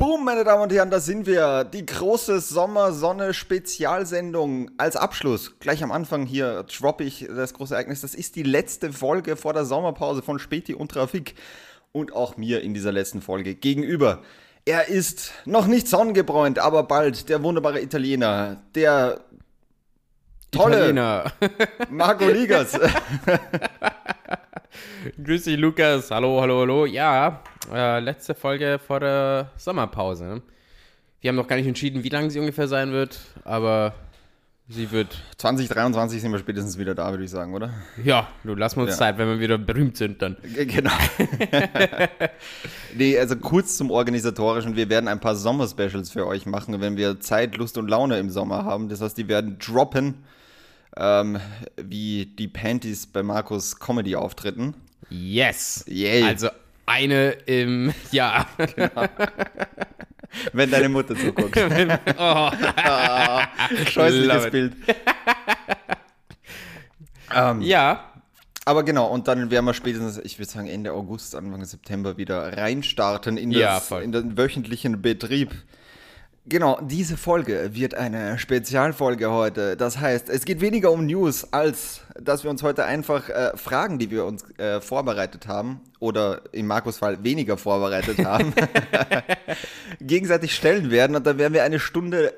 Boom, meine Damen und Herren, da sind wir. Die große Sommersonne-Spezialsendung als Abschluss. Gleich am Anfang hier droppe ich das große Ereignis. Das ist die letzte Folge vor der Sommerpause von Späti und Trafik. Und auch mir in dieser letzten Folge gegenüber. Er ist noch nicht sonnengebräunt, aber bald der wunderbare Italiener, der tolle Italiener. Marco Ligas. Grüß dich, Lukas. Hallo, hallo, hallo. Ja, äh, letzte Folge vor der Sommerpause. Wir haben noch gar nicht entschieden, wie lange sie ungefähr sein wird, aber sie wird. 2023 sind wir spätestens wieder da, würde ich sagen, oder? Ja, du lass uns Ja. Zeit, wenn wir wieder berühmt sind dann. Genau. nee, also kurz zum Organisatorischen. Wir werden ein paar Sommer-Specials für euch machen, wenn wir Zeit, Lust und Laune im Sommer haben. Das heißt, die werden droppen, ähm, wie die Panties bei Markus Comedy-Auftritten. Yes. Yay. Also eine im Jahr. Wenn deine Mutter zuguckt. oh. Scheußliches Love it. Bild. ähm, Ja, Aber genau, und dann werden wir spätestens, ich würde sagen, Ende August, Anfang September wieder reinstarten in, Ja, das, voll. in den wöchentlichen Betrieb. Genau, diese Folge wird eine Spezialfolge heute. Das heißt, es geht weniger um News, als dass wir uns heute einfach äh, Fragen, die wir uns äh, vorbereitet haben, oder im Markus Fall weniger vorbereitet haben, gegenseitig stellen werden. Und dann werden wir eine Stunde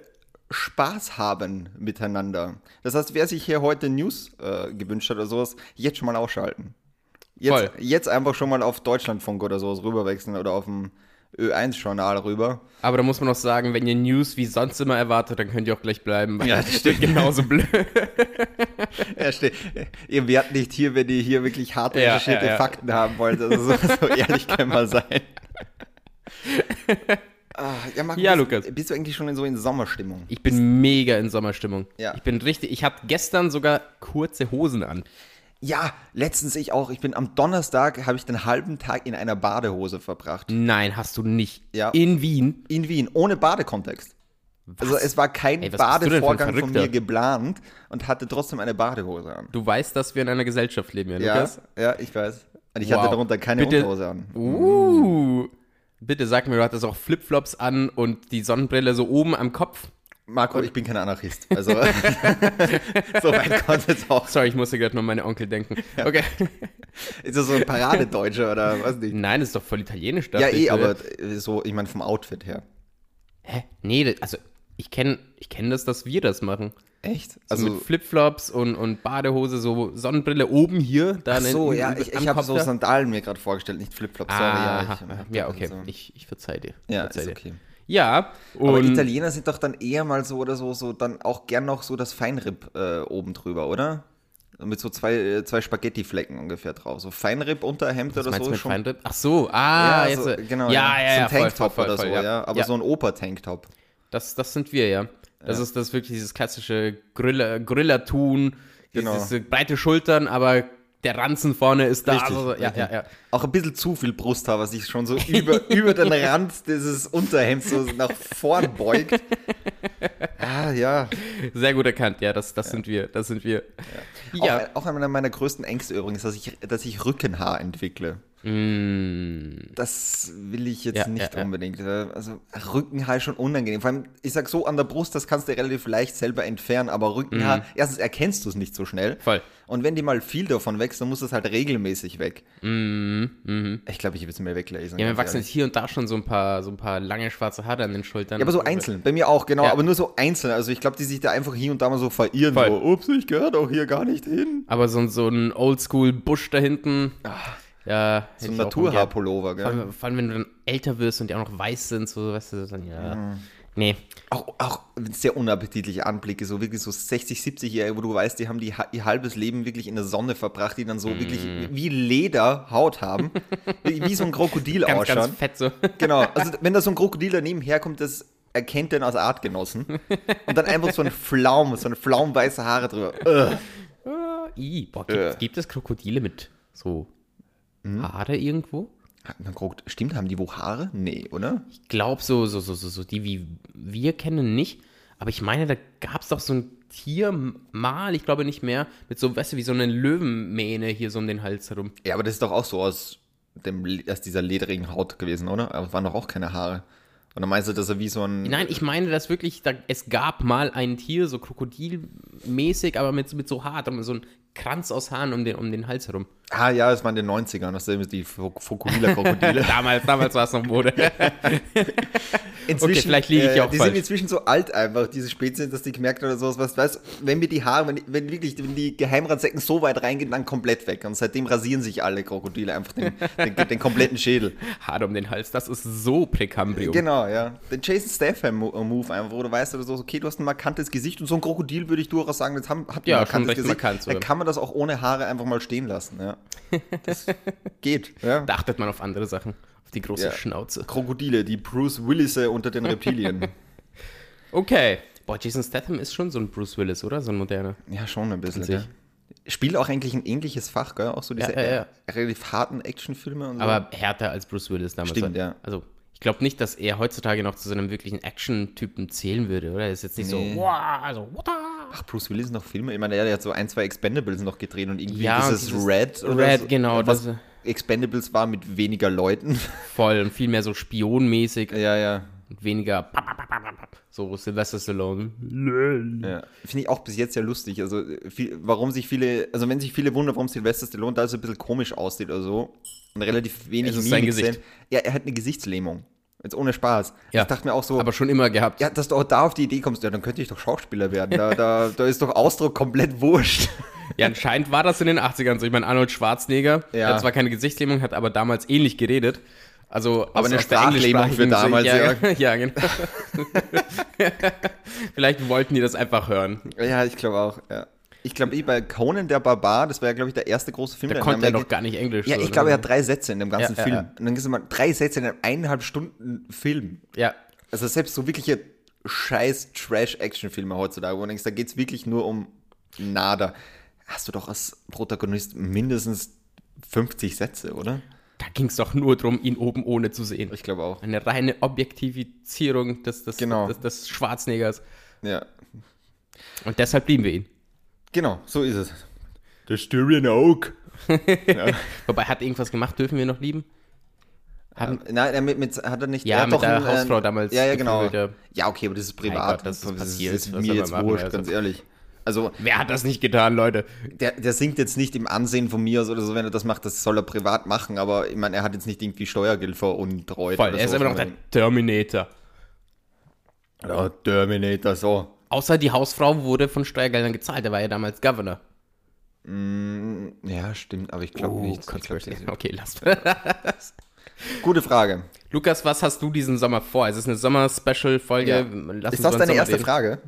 Spaß haben miteinander. Das heißt, wer sich hier heute News äh, gewünscht hat oder sowas, jetzt schon mal ausschalten. Jetzt, Voll. jetzt einfach schon mal auf Deutschlandfunk oder sowas rüberwechseln oder auf dem Ö1-Journal rüber. aber da muss man noch sagen, wenn ihr News wie sonst immer erwartet, dann könnt ihr auch gleich bleiben. weil Ja, das steht genauso blöd. Ja, ste- ihr werdet nicht hier, wenn ihr hier wirklich hart Ja, recherchierte ja, ja. Fakten haben wollt. Also so, so ehrlich kann man sein. Ah, ja, Marco, Ja, bist, Lukas. Bist du eigentlich schon in so in Sommerstimmung? Ich bin mega in Sommerstimmung. Ja. Ich bin richtig. Ich hatte gestern sogar kurze Hosen an. Ja, letztens ich auch. Ich bin am Donnerstag, habe ich den halben Tag in einer Badehose verbracht. Nein, hast du nicht. Ja. In Wien. In Wien, ohne Badekontext. Also es war kein Ey, was Badevorgang von mir geplant und hatte trotzdem eine Badehose an. Du weißt, dass wir in einer Gesellschaft leben, ja, Ja, Lukas? ja, ich weiß. Und ich Wow. hatte darunter keine Bitte- Unterhose an. Uh. Bitte sag mir, du hattest auch Flipflops an und die Sonnenbrille so oben am Kopf. Marco, ich bin kein Anarchist. Also so weit kommt jetzt auch. Sorry, ich musste gerade nur an meine Onkel denken. Okay. Ist das so ein Paradedeutscher oder was nicht? Nein, das ist doch voll italienisch. Ja, eh, aber so, ich meine vom Outfit her. Hä? Nee, also ich kenne ich kenn das, dass wir das machen. Echt? Also mit Flipflops und, und Badehose, so Sonnenbrille oben hier. Da ach so, in- ja, ich, ich habe so da. Sandalen mir gerade vorgestellt, nicht Flipflops. Sorry, Ah, ja, ich, ja, okay. So. Ich, ich verzeih dir. Ja, verzeih ist dir. okay. Ja, Aber Italiener sind doch dann eher mal so oder so, so dann auch gern noch so das Feinripp äh, oben drüber, oder? Mit so zwei, äh, zwei Spaghetti-Flecken ungefähr drauf. So Feinripp, Unterhemd oder so mit schon. Feinripp? Ach so, ah, ja, jetzt, so, äh, genau. ja, ja, so ja, ein voll, Tanktop voll, voll, oder so, voll, ja. Aber ja. so ein Oper-Tanktop. Das, das sind wir, ja. Das ist das ist wirklich dieses klassische Griller, Grillertun, Genau. diese breite Schultern, aber der Ranzen vorne ist da. Richtig, also, ja, richtig. ja, ja. Auch ein bisschen zu viel Brusthaar, was sich schon so über, über den Rand dieses Unterhemds so nach vorn beugt. Ah, ja. Sehr gut erkannt, ja, das, das sind wir, das sind wir. Ja. Auch, auch einer meiner größten Ängste übrigens, dass ich, dass ich Rückenhaar entwickle. Mm, Das will ich jetzt Ja, nicht ja, ja. unbedingt. Also Rückenhaar ist schon unangenehm. Vor allem, ich sag so, an der Brust, das kannst du relativ leicht selber entfernen, aber Rückenhaar, erstens erkennst du es nicht so schnell. Mhm. Voll. Und wenn die mal viel davon wächst, dann muss das halt regelmäßig weg. Ich glaube, ich will es mir weglesen. Mhm, ja, mir wachsen jetzt hier und da schon so ein paar, so ein paar lange schwarze Haare an den Schultern. Ja, aber so einzeln. Bei mir auch, genau. Ja. Aber nur so einzeln. Also ich glaube, die sich da einfach hier und da mal so verirren. Voll. So, ups, ich gehöre doch hier gar nicht hin. Aber so, ein- so ein Oldschool-Busch da hinten. Ja, So ein. Naturhaarpullover, Vor gell? allem, vor allem, wenn du dann älter wirst und die auch noch weiß sind, so, weißt du, dann ja. Mhm. Nee. Auch, auch sehr unappetitliche Anblicke, so wirklich so 60, 70-Jährige, wo du weißt, die haben die, ihr halbes Leben wirklich in der Sonne verbracht, die dann so wirklich wie Leder Haut haben, wie, wie so ein Krokodil Mhm. Ganz, ausschauen. ganz fett so. Genau, also wenn da so ein Krokodil daneben herkommt, das erkennt den als Artgenossen und dann einfach so ein Flaum, so eine flaumweiße Haare drüber. Ugh. I, boah, gibt, Äh. gibt es Krokodile mit so Hm? Haare irgendwo? Man Krok- Stimmt, haben die wo Haare? Nee, oder? Ich glaube so, so, so, so, so, die wie wir kennen nicht. Aber ich meine, da gab es doch so ein Tier mal, ich glaube nicht mehr, mit so, weißt du, wie so eine Löwenmähne hier so um den Hals herum. Ja, aber das ist doch auch so aus, dem, aus dieser ledrigen Haut gewesen, oder? Aber es waren doch auch keine Haare. Oder meinst du, dass er wie so ein. Nein, ich meine, dass wirklich, da, es gab mal ein Tier, so krokodilmäßig, aber mit, mit so Haar, so ein Kranz aus Haaren um den, um den Hals herum. Ah ja, es waren in den 90ern, das sind die Fokuhila-Krokodile. damals, damals war es noch Mode. Inzwischen, Okay, vielleicht liege ich äh, auch Die falsch. sind inzwischen so alt einfach, diese Spezien, dass die gemerkt oder sowas. Was, weißt, wenn wir die Haare, wenn, wenn wirklich, wenn die Geheimratsecken so weit reingehen, dann komplett weg. Und seitdem rasieren sich alle Krokodile einfach den, den, den kompletten Schädel. Haare um den Hals, das ist so Präkambrium. Genau, ja. Den Jason Statham-Move einfach, wo du weißt oder so, okay, du hast ein markantes Gesicht und so ein Krokodil würde ich durchaus sagen, das haben, hat ein Ja, markantes schon recht Gesicht. markant. Dann kann man das auch ohne Haare einfach mal stehen lassen, ja. Das geht, ja. Da achtet man auf andere Sachen, auf die große Ja. Schnauze. Krokodile, die Bruce Willisse unter den Reptilien. Okay. Boah, Jason Statham ist schon so ein Bruce Willis, oder? So ein moderner. Ja, schon ein bisschen. Ja. Spielt auch eigentlich ein ähnliches Fach, gell? Auch so diese Ja, relativ harten Actionfilme und so. Aber härter als Bruce Willis damals. Stimmt, ja. Also, ich glaube nicht, dass er heutzutage noch zu so einem wirklichen Action-Typen zählen würde, oder? Er ist jetzt nicht Nee. so, wow, also, what Ach, Bruce Willis noch Filme? Ich meine, der hat so ein, zwei Expendables noch gedreht und irgendwie Ja, dieses, dieses Red oder Red, so, genau, Was das- Expendables war mit weniger Leuten. voll und viel mehr so spionmäßig ja, ja. und weniger so Sylvester Stallone. Ja, finde ich auch bis jetzt sehr lustig. Also, viel, warum sich viele, also wenn sich viele wundern, warum Sylvester Stallone da so ein bisschen komisch aussieht oder so und relativ wenig Es ist sein Gesicht. sehen. Ja, er hat eine Gesichtslähmung. Jetzt ohne Spaß. Ja. Ich dachte mir auch so, Aber schon immer gehabt. ja, dass du auch da auf die Idee kommst, ja, dann könnte ich doch Schauspieler werden. Da, da, da ist doch Ausdruck komplett wurscht. Ja, anscheinend war das in den 80ern so. Ich meine, Arnold Schwarzenegger, Ja. der hat zwar keine Gesichtslähmung, hat aber damals ähnlich geredet. Also, Aber eine aus Sprachlähmung für damals, Sicht- ja. Ja, genau. Vielleicht wollten die das einfach hören. Ja, ich glaube auch, ja. Ich glaube, eh bei Conan der Barbar, das war ja, glaube ich, der erste große Film. Da der konnte er Amerika- doch gar nicht Englisch. Ja, so, ich glaube, er hat drei Sätze in dem ganzen Ja, ja, Film. ja. Und dann gibt es mal drei Sätze in einem eineinhalb Stunden Film. Ja, Also selbst so wirkliche scheiß Trash-Action-Filme heutzutage, wo du denkst, da geht es wirklich nur um nada. Hast du doch als Protagonist mindestens 50 Sätze, oder? da ging es doch nur darum, ihn oben ohne zu sehen. Ich glaube auch. Eine reine Objektivizierung des, des, Genau. des, des Schwarzeneggers. Ja, Und deshalb lieben wir ihn. Genau, so ist es. Der Styrian Oak. Wobei, hat er irgendwas gemacht, dürfen wir noch lieben? Haben, Nein, er mit, mit, hat er nicht. Ja, er hat mit doch der ein, Hausfrau äh, damals Ja, ja, genau. Ja, okay, aber das ist privat. Gott, das ist passiert. Das ist mir jetzt machen, wurscht, also? ganz ehrlich. Also, wer hat das nicht getan, Leute? der, der singt jetzt nicht im Ansehen von mir oder so, wenn er das macht, das soll er privat machen, aber ich meine, er hat jetzt nicht irgendwie Steuergeld veruntreut. Voll, oder er ist so. immer noch der Terminator. Ja, Terminator, so. Außer die Hausfrau wurde von Steuergeldern gezahlt. Der war ja damals Governor. Ja, stimmt, aber ich glaube nicht. Ich glaub, Conspiracy. das- okay, lass. Gute Frage. Lukas, was hast du diesen Sommer vor? Es ist eine Sommer-Special-Folge. Ja. Ist das deine erste reden. Frage?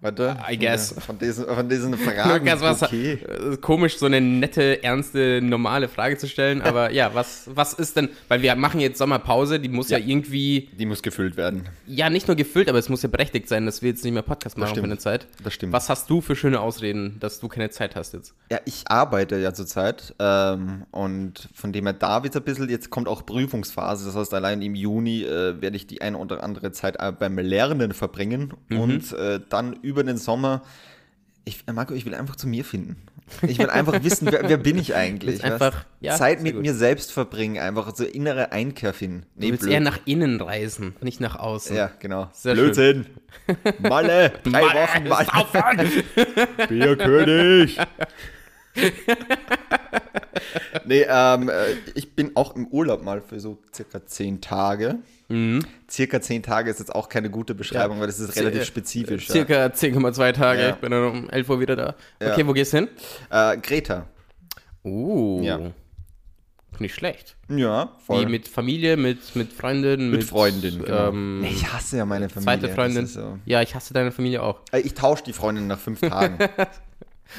Warte. I guess. Von diesen, von diesen Fragen. Lukas, was okay. äh, komisch, so eine nette, ernste, normale Frage zu stellen, aber ja, was, was ist denn, weil wir machen jetzt Sommerpause, die muss ja, Ja. irgendwie, Die muss gefüllt werden. ja, nicht nur gefüllt, aber es muss ja berechtigt sein, dass wir jetzt nicht mehr Podcast machen für eine Zeit. Das stimmt. Was hast du für schöne Ausreden, dass du keine Zeit hast jetzt? Ja, ich arbeite ja zurzeit ähm, und von dem her da wird ein bisschen, jetzt kommt auch Prüfungsphase, das heißt allein im Juni äh, werde ich die eine oder andere Zeit äh, beim Lernen verbringen Mhm. und äh, dann über den Sommer, ich, äh, Marco, ich will einfach zu mir finden. Ich will einfach wissen, wer, wer bin ich eigentlich? Einfach- ja, Zeit mit gut. mir selbst verbringen, einfach so innere Einkehr finden. Du willst blöd. eher nach innen reisen, nicht nach außen. Ja, genau. Sehr Blödsinn. Malle, drei Wochen Malle. Bierkönig. nee, ähm, äh, ich bin auch im Urlaub mal für so circa zehn Tage. Circa zehn Tage ist jetzt auch keine gute Beschreibung, Ja. weil das ist relativ äh, spezifisch. Ja. Circa 10,2 Tage. Ja. Ich bin dann um 11 Uhr wieder da. Ja. Okay, wo gehst du hin? Äh, Greta. Uh. Ja. Nicht schlecht. Ja, voll. Wie mit Familie, mit, mit Freundin, Mit Freundin, genau. ähm, ich hasse ja meine Familie. zweite Freundin. So. Ja, ich hasse deine Familie auch. Äh, Ich tausche die Freundin nach fünf Tagen.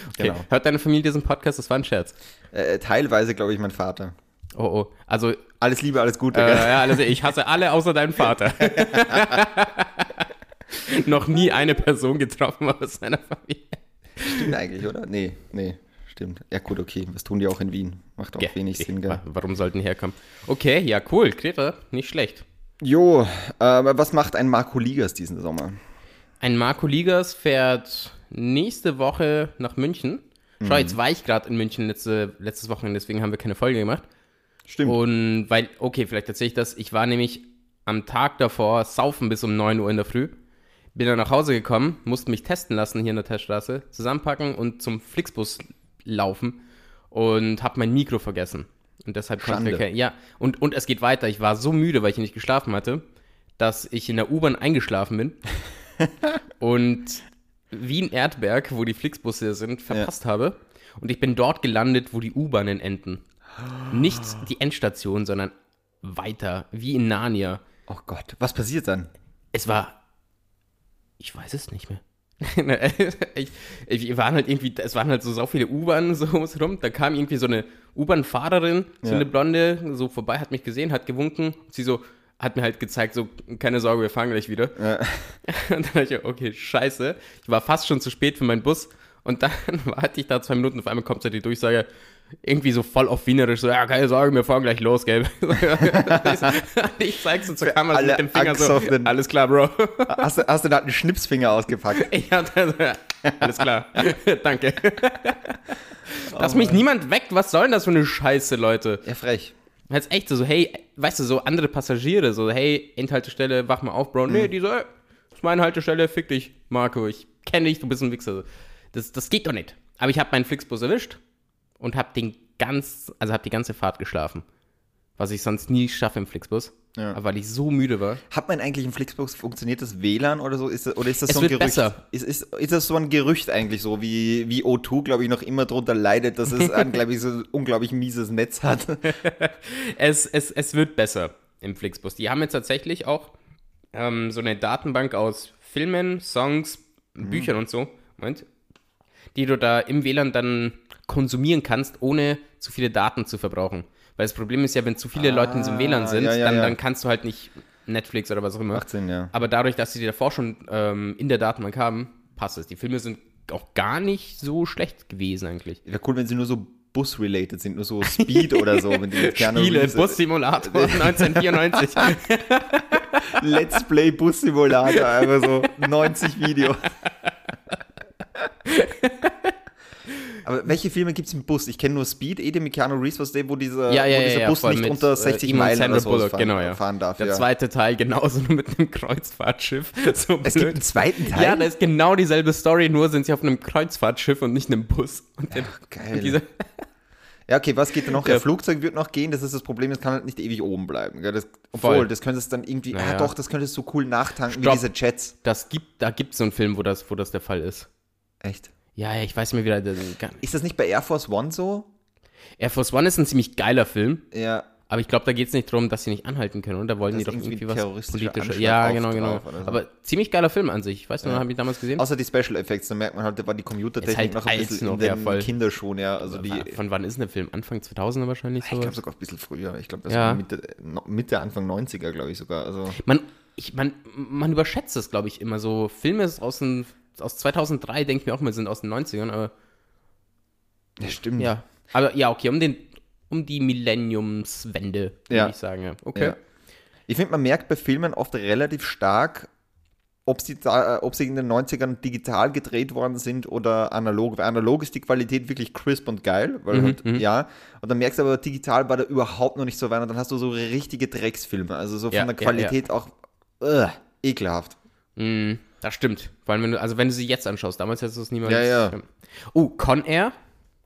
Okay. Genau. Hört deine Familie diesen Podcast? Das war ein Scherz. Äh, teilweise, glaube ich, mein Vater. Oh, oh. Also, äh, Alles Liebe, alles Gute. gell? ja, also ich hasse alle außer deinen Vater. Noch nie eine Person getroffen aus seiner Familie. Stimmt eigentlich, oder? Nee, nee, stimmt. Ja, gut, okay. Was tun die auch in Wien? Macht auch Ja, wenig Sinn, gell? wa- Warum sollten herkommen? Okay, ja, cool. Greta, nicht schlecht. Jo, äh, was macht ein Marco Ligas diesen Sommer? Ein Marco Ligas fährt nächste Woche nach München. Schau, Mhm. jetzt war ich gerade in München letzte, letztes Wochenende, deswegen haben wir keine Folge gemacht. Stimmt. Und weil, okay, vielleicht erzähle ich das. Ich war nämlich am Tag davor saufen bis um 9 Uhr in der Früh. Bin dann nach Hause gekommen, musste mich testen lassen hier in der Teststraße, zusammenpacken und zum Flixbus laufen und habe mein Mikro vergessen. Und deshalb konnte ich Ja, und, und es geht weiter. Ich war so müde, weil ich nicht geschlafen hatte, dass ich in der U-Bahn eingeschlafen bin und Wien Erdberg, wo die Flixbusse sind, verpasst habe. Und ich bin dort gelandet, wo die U-Bahnen enden. Nicht die Endstation, sondern weiter, wie in Narnia. Oh Gott, was passiert dann? Es war. Ich weiß es nicht mehr. ich, ich, waren halt irgendwie, es waren halt so, so viele U-Bahnen so rum. Da kam irgendwie so eine U-Bahn-Fahrerin, so Ja. eine Blonde, so vorbei, hat mich gesehen, hat gewunken. Sie so, hat mir halt gezeigt, so, keine Sorge, wir fahren gleich wieder. Ja. Und dann dachte ich, okay, scheiße. Ich war fast schon zu spät für meinen Bus. Und dann warte ich da zwei Minuten, auf einmal kommt so die Durchsage, irgendwie so voll auf Wienerisch, so, ja, keine Sorge, wir fahren gleich los, gell. ich zeig's so zur Kamera mit dem Finger so, Angsthoffenden. alles klar, Bro. Hast du, hast du da einen Schnipsfinger ausgepackt? Ich hatte, alles klar, danke. Dass Oh mich niemand weckt, was soll denn das für eine Scheiße, Leute? Ja, frech. Jetzt echt so, so, hey, weißt du, so andere Passagiere, so, hey, Endhaltestelle, wach mal auf, Bro. Mhm. Nee, die so, ey, das ist meine Haltestelle, fick dich, Marco, ich kenne dich, du bist ein Wichser. Das, das geht doch nicht. Aber ich habe meinen Flixbus erwischt und habe den ganz, also habe die ganze Fahrt geschlafen. Was ich sonst nie schaffe im Flixbus. Ja. Aber weil ich so müde war. Hat man eigentlich im Flixbus funktioniert das WLAN oder so? Ist das, oder ist das Es so ein wird Gerücht? besser. Ist, ist, ist das so ein Gerücht eigentlich so, wie, wie O2, glaube ich, noch immer drunter leidet, dass es ein, glaube ich, so ein unglaublich mieses Netz hat? Es, es, es wird besser im Flixbus. Die haben jetzt tatsächlich auch ähm, so eine Datenbank aus Filmen, Songs, Büchern und so, Moment, die du da im WLAN dann konsumieren kannst, ohne zu viele Daten zu verbrauchen. Weil das Problem ist ja, wenn zu viele Leute in so einem WLAN sind, ja, ja, dann, ja. dann kannst du halt nicht Netflix oder was auch immer. Macht Sinn, ja. Aber dadurch, dass sie die davor schon ähm, in der Datenbank haben, passt es. Die Filme sind auch gar nicht so schlecht gewesen eigentlich. Wäre cool, wenn sie nur so Bus-related sind, nur so Speed oder so. Wenn die Spiele, Bus-Simulator 1994. Let's Play Bus-Simulator, einfach so 90 Videos. Aber welche Filme gibt es im Bus? Ich kenne nur Speed, eh, den mit Keanu Reeves, was wo dieser, Ja, ja, wo dieser ja, Bus nicht mit, unter äh, 60 ihm und Meilen oder so Bullock, fahren, genau, fahren darf. Der zweite Teil genauso nur mit einem Kreuzfahrtschiff. So Es gibt blöd. einen zweiten Teil? Ja, da ist genau dieselbe Story, nur sind sie auf einem Kreuzfahrtschiff und nicht einem Bus. Und der, geil. Und dieser, Ja, okay, was geht da noch? Ja. Flugzeug wird noch gehen, das ist das Problem, es kann halt nicht ewig oben bleiben. Das, obwohl, Voll. das könntest dann irgendwie, Naja. ah doch, das könntest du so cool nachtanken Stopp. wie diese Jets. das gibt, da gibt es so einen Film, wo das, wo das der Fall ist. Echt? Ja, ja, ich weiß mehr wieder. Ist das nicht bei Air Force One so? Air Force One ist ein ziemlich geiler Film, Ja, aber ich glaube, da geht es nicht darum, dass sie nicht anhalten können, oder? Da wollen Das die doch irgendwie irgendwie was politisches. Ja, genau, genau. so. Aber ziemlich geiler Film an sich. Weißt du, Ja. habe ich damals gesehen? außer die Special Effects, da merkt man halt, da war die Computertechnik halt noch ein bisschen noch, in ja, den voll. Kinderschuhen, ja. Also die, Von wann ist denn der Film? Anfang 2000er wahrscheinlich ich so? glaube sogar ein bisschen früher. Ich glaube, das Ja. war Mitte, Mitte, Anfang 90er, glaube ich sogar. Also, Man, ich, man, man überschätzt es, glaube ich, immer so. Filme aus, den, aus 2003, denke ich mir auch mal, sind aus den 90ern, aber ja, stimmt. ja. Aber ja, okay, um, den, um die Millenniumswende, würde Ja. ich sagen. Ja. Okay. Ja. Ich finde, man merkt bei Filmen oft relativ stark, ob sie, da, äh, ob sie in den 90ern digital gedreht worden sind oder analog. Weil analog ist die Qualität wirklich crisp und geil, weil halt, ja. Und dann merkst du aber, digital war da überhaupt noch nicht so weit und dann hast du so richtige Drecksfilme. Also so von Ja, der Qualität auch äh, ekelhaft. Mm, das stimmt. Vor allem, wenn du, also wenn du sie jetzt anschaust, damals hättest du es niemals. Ja, ja. Oh, Con Air.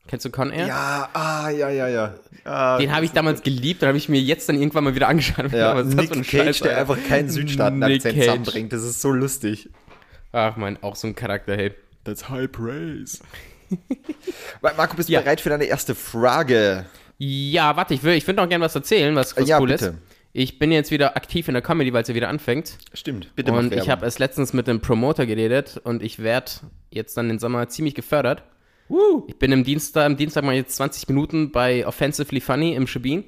Kennst du Con Air? Ja, ah, ja, ja, ja. ja Den habe ich damals geliebt, dann habe ich mir jetzt dann irgendwann mal wieder angeschaut. ja, Was Nick Cage, Scheiß, der einfach keinen Südstaaten-Akzent zusammenbringt. Das ist so lustig. Ach man, auch so ein Charakter, hey. That's high praise. Marco, bist du Ja. bereit für deine erste Frage? Ja, warte, ich will, ich würde noch gerne was erzählen, was, was Ja, cool bitte. ist. Ich bin jetzt wieder aktiv in der Comedy, weil es ja wieder anfängt. Stimmt, bitte und ich habe erst letztens mit einem Promoter geredet und ich werde jetzt dann den Sommer ziemlich gefördert. Ich bin im Dienstag, am Dienstag mal jetzt 20 Minuten bei Offensively Funny im Shabin.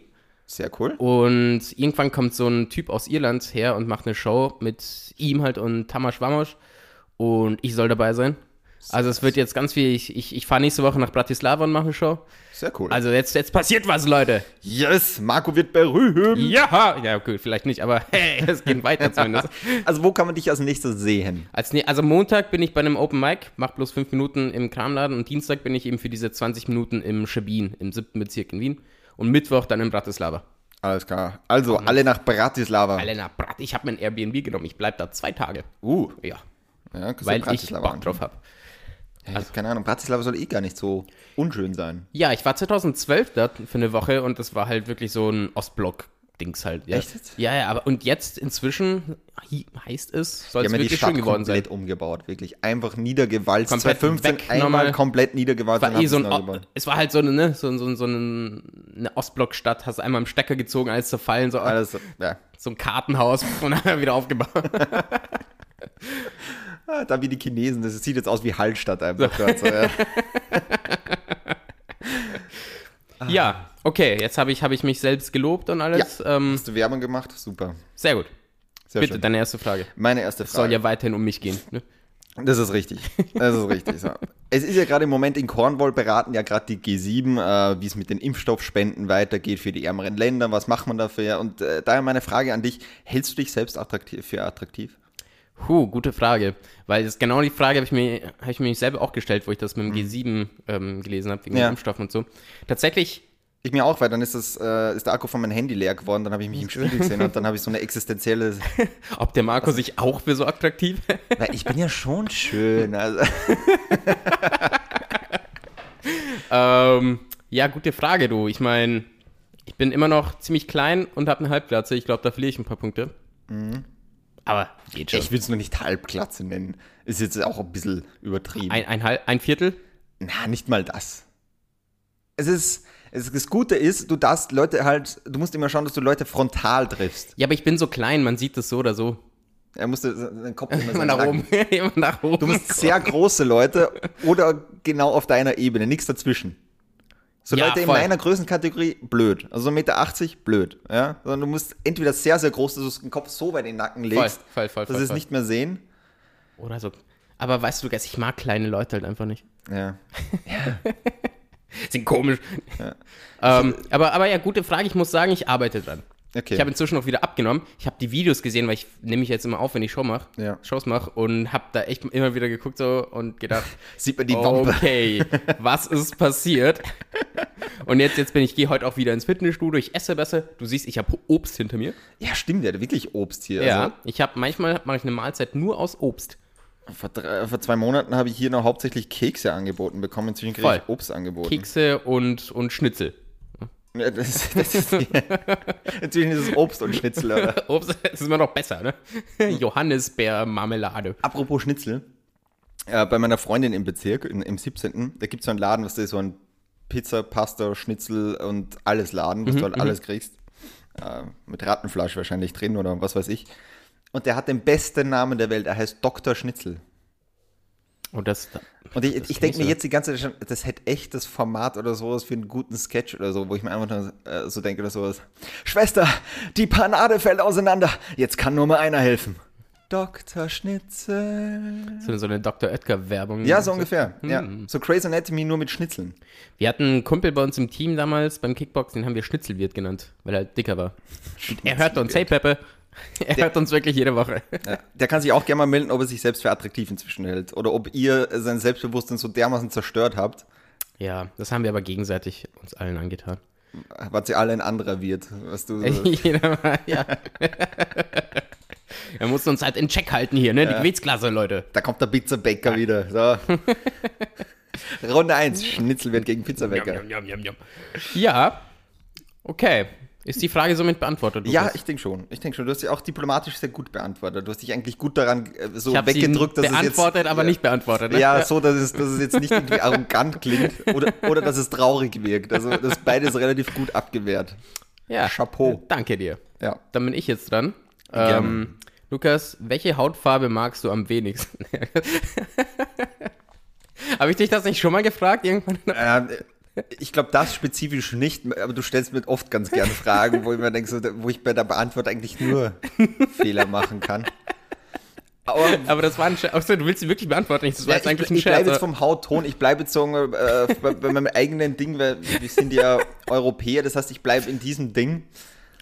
Sehr cool. Und irgendwann kommt so ein Typ aus Irland her und macht eine Show mit ihm halt und Tamas Wamosch. Und ich soll dabei sein. Also es wird jetzt ganz viel, ich, ich, ich fahre nächste Woche nach Bratislava und mache eine Show. Sehr cool. Also jetzt, jetzt passiert was, Leute. yes, Marco wird berühmt. Ja, ja, gut, vielleicht nicht, aber hey, es geht weiter zumindest. Also wo kann man dich als nächstes sehen? Als, also Montag bin ich bei einem Open Mic, mach bloß fünf Minuten im Kramladen und Dienstag bin ich eben für diese 20 Minuten im Schabin, im siebten Bezirk in Wien und Mittwoch dann in Bratislava. Alles klar. Also, alle nach Bratislava. Alle nach Brat. Ich habe mir ein Airbnb genommen. Ich bleib da zwei Tage. Uh, Ja, ja, weil ich Bratislava Bock drauf habe. Ja, hab keine Ahnung, Bratislava soll eh gar nicht so unschön sein. Ja, ich war 2012 da für eine Woche und das war halt wirklich so ein Ostblock-Dings halt. Ja. Echt jetzt? Ja, ja, aber und jetzt inzwischen heißt es, soll es ja die wirklich Stadt schön geworden sein. komplett umgebaut, wirklich. Einfach niedergewalzt. Komplett 2015 weg einmal komplett niedergewalzt War eh so es ein, O- es war halt so eine, ne, so, so, so eine, eine Ostblockstadt, hast einmal im Stecker gezogen, alles zerfallen, so, Alles, ja. so ein Kartenhaus und dann wieder aufgebaut. Ah, Da wie die Chinesen, das sieht jetzt aus wie Hallstatt einfach. So, ja. Ja, okay, jetzt habe ich, hab ich mich selbst gelobt und alles. Ähm, Hast du Werbung gemacht? Super. sehr gut. Sehr Bitte, schön. deine erste Frage. Meine erste Soll Frage. ja weiterhin um mich gehen. Ne? Das ist richtig. Das ist richtig. So. Es ist ja gerade im Moment in Cornwall beraten ja gerade die G7, äh, wie es mit den Impfstoffspenden weitergeht für die ärmeren Länder. Was macht man dafür? Und äh, daher meine Frage an dich: Hältst du dich selbst attraktiv, für attraktiv? Puh, gute Frage. Weil das genau die Frage habe ich, mir, hab ich mir selber auch gestellt, wo ich das mit dem G7 ähm, gelesen habe, wegen Mhm. Ja. den Impfstoffen und so. Tatsächlich, Ich mir auch, weil dann ist, das, äh, ist der Akku von meinem Handy leer geworden, dann habe ich mich im Spiegel gesehen und dann habe ich so eine existenzielle. ob der Marco sich auch für so attraktiv Weil ich bin ja schon schön. Also. ähm, Ja, gute Frage, du. Ich meine, ich bin immer noch ziemlich klein und habe eine Halbglatze. Ich glaube, da verliere ich ein paar Punkte. Aber geht schon. Ich will es nur nicht Halbglatze nennen. Ist jetzt auch ein bisschen übertrieben. ein, ein, Halb- ein Viertel? Na, nicht mal das. Es ist, es, das Gute ist, du darfst Leute halt, du musst immer schauen, dass du Leute frontal triffst. Ja, aber ich bin so klein, man sieht das so oder so. Er musste seinen Kopf immer, Immer nach oben. immer nach oben. Du musst sehr große Leute oder genau auf deiner Ebene, nichts dazwischen. So Ja, Leute in voll. meiner Größenkategorie, blöd. Also 1,80 Meter, blöd. Ja? Sondern du musst entweder sehr, sehr groß, dass du den Kopf so weit in den Nacken legst, voll, voll, dass sie es nicht mehr sehen. Oder so. Aber weißt du, ich mag kleine Leute halt einfach nicht. Ja. Sind komisch. Ähm, aber, aber ja, gute Frage. Ich muss sagen, ich arbeite dran. Okay. Ich habe inzwischen auch wieder abgenommen. Ich habe die Videos gesehen, weil ich nehme mich jetzt immer auf, wenn ich Show mach, Ja. Shows mache und habe da echt immer wieder geguckt so und gedacht, Sieht man die Wampe. okay, was ist passiert? Und jetzt, jetzt bin ich, gehe heute auch wieder ins Fitnessstudio, ich esse besser. Du siehst, ich habe Obst hinter mir. Ja, stimmt, der hat wirklich Obst hier. Ja, Also, ich habe manchmal mache ich eine Mahlzeit nur aus Obst. vor, drei, vor zwei Monaten habe ich hier noch hauptsächlich Kekse angeboten bekommen. Inzwischen kriege Voll. ich Obst angeboten. Kekse und, und Schnitzel. Ja, das, das ist, inzwischen ist es Obst und Schnitzel. Oder? Obst ist immer noch besser, ne? Johannisbeer-Marmelade. Apropos Schnitzel. Äh, bei meiner Freundin im Bezirk, in, im 17. Da gibt es so einen Laden, was da ist so ein Pizza, Pasta, Schnitzel und alles Laden, was du halt alles kriegst. Äh, mit Rattenfleisch wahrscheinlich drin oder was weiß ich. Und der hat den besten Namen der Welt. Er heißt Dr. Schnitzel. Und das, Und ich, ich denke mir jetzt die ganze Zeit schon, das hätte echt das Format oder sowas für einen guten Sketch oder so, wo ich mir einfach nur äh, so denke oder sowas. Schwester, die Panade fällt auseinander. Jetzt kann nur mal einer helfen. Dr. Schnitzel. so so eine Dr. Oetker-Werbung. Ja, so ungefähr. Ja. Hm. So Crazy Anatomy nur mit Schnitzeln. Wir hatten einen Kumpel bei uns im Team damals beim Kickboxen, den haben wir Schnitzelwirt genannt, weil er halt dicker war. Er hört uns, hey Peppe, er hört uns wirklich jede Woche. Ja. Der kann sich auch gerne mal melden, ob er sich selbst für attraktiv inzwischen hält. Oder ob ihr sein Selbstbewusstsein so dermaßen zerstört habt, Ja, das haben wir aber gegenseitig uns allen angetan. was ihr alle ein anderer wird. Was du so, Jeder mal, ja. Er muss uns halt in Check halten hier, ne? Die Gewichtsklasse, Leute. Da kommt der Pizzabäcker wieder. So. Runde 1, Schnitzel wird gegen Pizzabäcker. Ja, okay. Ist die Frage somit beantwortet? Ja, Lukas? ich denke schon. Ich denke schon. Du hast sie auch diplomatisch sehr gut beantwortet. Du hast dich eigentlich gut daran äh, so ich weggedrückt, dass beantwortet, es jetzt, aber nicht beantwortet. Ne? Ja, so, dass es, dass es jetzt nicht irgendwie arrogant klingt oder, oder dass es traurig wirkt. Also das beides relativ gut abgewehrt. ja. Chapeau. Danke dir. Ja. Dann bin ich jetzt dran. Ähm, Lukas, welche Hautfarbe magst du am wenigsten? Habe ich dich das nicht schon mal gefragt irgendwann? Ähm, ich glaube, das spezifisch nicht, aber du stellst mir oft ganz gerne Fragen, wo ich mir denke, so, wo ich bei der Beantwortung eigentlich nur Fehler machen kann. Aber Aber das war ein Scherz. Du willst sie wirklich beantworten. Das war Ja, jetzt eigentlich ich, ein ich bleibe Scherz. jetzt vom Hautton, ich bleibe jetzt so äh, bei, bei meinem eigenen Ding, weil wir sind ja Europäer, das heißt, ich bleibe in diesem Ding.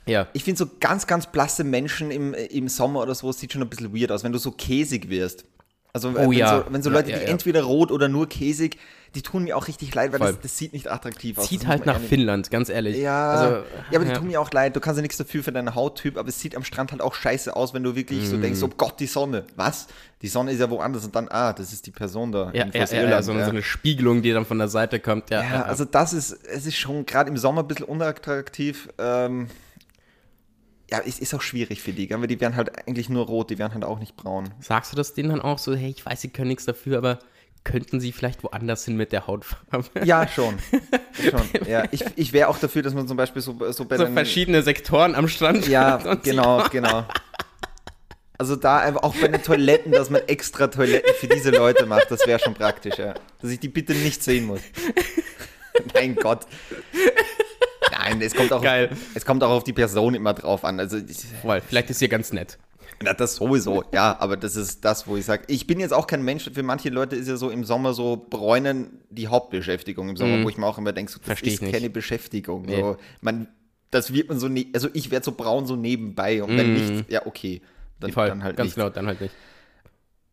ja. Ich finde so ganz, ganz blasse Menschen im, im Sommer oder so, sieht schon ein bisschen weird aus, wenn du so käsig wirst. Also Oh wenn, ja. so, wenn so Leute, ja, die ja. entweder rot oder nur käsig, die tun mir auch richtig leid, weil das, das sieht nicht attraktiv aus. Zieht das halt nach Finnland, ganz ehrlich. Ja, Also, ja, aber die tun mir auch leid. Du kannst ja nichts dafür für deinen Hauttyp, aber es sieht am Strand halt auch scheiße aus, wenn du wirklich so Mhm. denkst, oh Gott, die Sonne. Was? Die Sonne ist ja woanders und dann, ah, das ist die Person da. Ja, in ja, ja, so, so eine Spiegelung, die dann von der Seite kommt. Ja. also das ist, es ist schon gerade im Sommer ein bisschen unattraktiv. Ähm, ja, es ist auch schwierig für die, gell, weil die wären halt eigentlich nur rot, die wären halt auch nicht braun. Sagst du das denen dann auch so, hey, ich weiß, sie können nichts dafür, aber könnten sie vielleicht woanders hin mit der Hautfarbe? Ja, schon. schon. Ja, ich, ich wäre auch dafür, dass man zum Beispiel so, so bei so den, verschiedene Sektoren am Strand. Ja, genau, genau. Also da einfach auch bei den Toiletten, dass man extra Toiletten für diese Leute macht, das wäre schon praktisch, ja. Dass ich die bitte nicht sehen muss. mein Gott. Nein, es kommt auch, Geil. es kommt auch auf die Person immer drauf an. Also ich, Voll, vielleicht ist sie ganz nett. na, das sowieso, ja, aber das ist das, wo ich sage, ich bin jetzt auch kein Mensch, für manche Leute ist ja so im Sommer so Bräunen die Hauptbeschäftigung im Sommer, wo ich mir auch immer denke, so, das Mhm. Versteh ist nicht. keine Beschäftigung. Nee. So, man, das wird man so, ne also ich werde so braun so nebenbei und wenn nicht, ja, okay. Dann, Voll, dann halt ganz nicht. genau, dann halt nicht.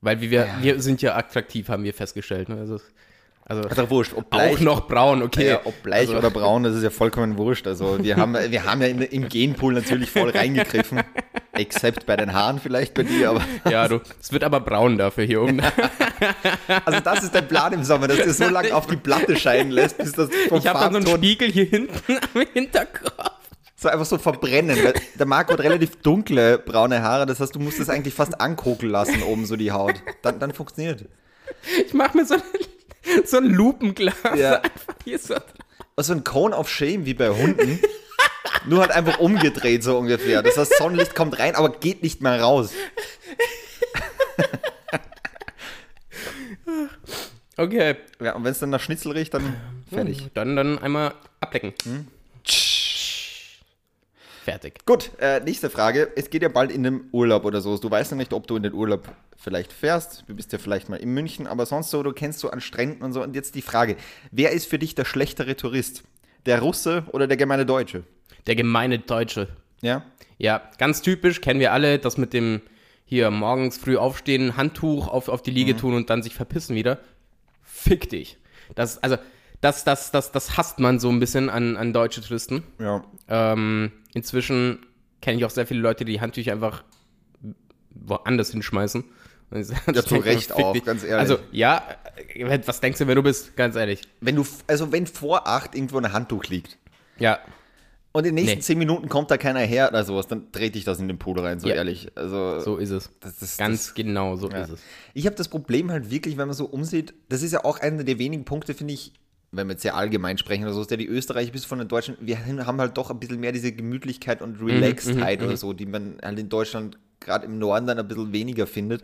Weil wir, Ja. wir sind ja attraktiv, haben wir festgestellt. Ne? Also, also Also wurscht, ob bleich, auch noch braun, okay. ja, ob bleich also, oder braun, das ist ja vollkommen wurscht. Also wir haben, wir haben ja in, im Genpool natürlich voll reingegriffen. Except bei den Haaren vielleicht bei dir, aber Ja, du, es wird aber braun dafür hier oben. also das ist dein Plan im Sommer, dass du so lange auf die Platte scheinen lässt, bis das vom Ich habe dann so einen Spiegel hier hinten am Hinterkopf. so einfach so verbrennen. Der Marco hat relativ dunkle braune Haare, das heißt, du musst es eigentlich fast ankokeln lassen, oben so die Haut. Dann, dann funktioniert. Ich mache mir so ein, so ein Lupenglas Ja. so. Also ein Cone of Shame wie bei Hunden. Nur halt einfach umgedreht so ungefähr. Das heißt, Sonnenlicht kommt rein, aber geht nicht mehr raus. Okay. Ja, und wenn es dann nach Schnitzel riecht, dann fertig. Dann, dann einmal ablecken. Hm? Fertig. Gut, äh, nächste Frage. Es geht ja bald in den Urlaub oder so. Du weißt ja nicht, ob du in den Urlaub vielleicht fährst. Du bist ja vielleicht mal in München, aber sonst so, du kennst so an Stränden und so. Und jetzt die Frage: Wer ist für dich der schlechtere Tourist? Der Russe oder der gemeine Deutsche? Der gemeine Deutsche. Ja? Ja, ganz typisch, kennen wir alle, das mit dem hier morgens früh aufstehen, Handtuch auf, auf die Liege Mhm. tun und dann sich verpissen wieder. Fick dich. Das, also, das, das, das, das hasst man so ein bisschen an, an deutsche Touristen. Ja. Ähm, inzwischen kenne ich auch sehr viele Leute, die Handtücher einfach woanders hinschmeißen. Ja, zu Recht auch, dich. ganz ehrlich. Also, ja, äh, was denkst du, wer du bist? Ganz ehrlich. Wenn du, also wenn vor acht irgendwo ein Handtuch liegt Ja, und in den nächsten Nee. zehn Minuten kommt da keiner her oder sowas, dann trete ich das in den Pool rein, so Ja. ehrlich. Also so ist es. das ist Ganz das, genau so Ja. ist es. Ich habe das Problem halt wirklich, wenn man so umsieht, das ist ja auch einer der wenigen Punkte, finde ich, wenn wir jetzt sehr allgemein sprechen oder so, ist ja die Österreicher bis von den Deutschen, wir haben halt doch ein bisschen mehr diese Gemütlichkeit und Mhm, Relaxedheit oder so, die man halt in Deutschland gerade im Norden dann ein bisschen weniger findet.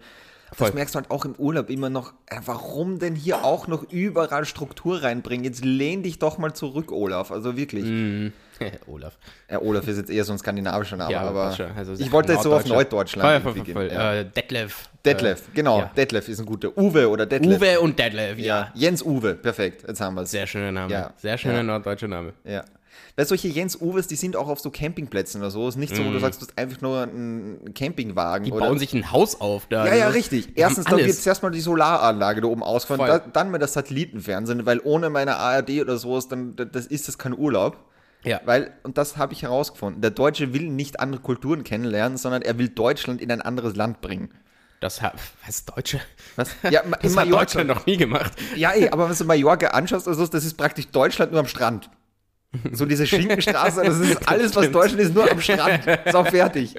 Voll. Das merkst du halt auch im Urlaub immer noch, äh, warum denn hier auch noch überall Struktur reinbringen? Jetzt lehn dich doch mal zurück, Olaf, also wirklich. Mhm. Olaf. Ja, Olaf ist jetzt eher so ein skandinavischer Name, Ja, aber. Also ich wollte jetzt so auf. Norddeutschland Voll, voll, voll, voll. ja. Äh, Detlef. Detlef, Äh, genau, ja. Detlef ist ein guter. Uwe oder Detlef. Uwe und Detlef, ja. Jens Uwe, perfekt, jetzt haben wir es. Sehr schöner Name. Ja. Sehr schöner norddeutscher Name. Ja. Weil solche Jens Uwes, die sind auch auf so Campingplätzen oder so. Es ist nicht so, wo du sagst, du hast einfach nur einen Campingwagen. Mhm. Die oder bauen sich ein Haus auf da. ja, ja, Also, richtig. Erstens, dann wird alles. zuerst mal die Solaranlage da oben ausgefahren, Voll. da, dann mal das Satellitenfernsehen, weil ohne meine ARD oder sowas, dann das ist das kein Urlaub. Ja. Weil, und das habe ich herausgefunden, der Deutsche will nicht andere Kulturen kennenlernen, sondern er will Deutschland in ein anderes Land bringen. Das hat, was, Deutsche? Was? Ja, in Das hat Deutschland noch nie gemacht. Ja, ey, aber wenn du Mallorca anschaust, also, das ist praktisch Deutschland nur am Strand. So diese Schinkenstraße, das ist alles, was Deutschland ist, nur am Strand. Ist auch fertig.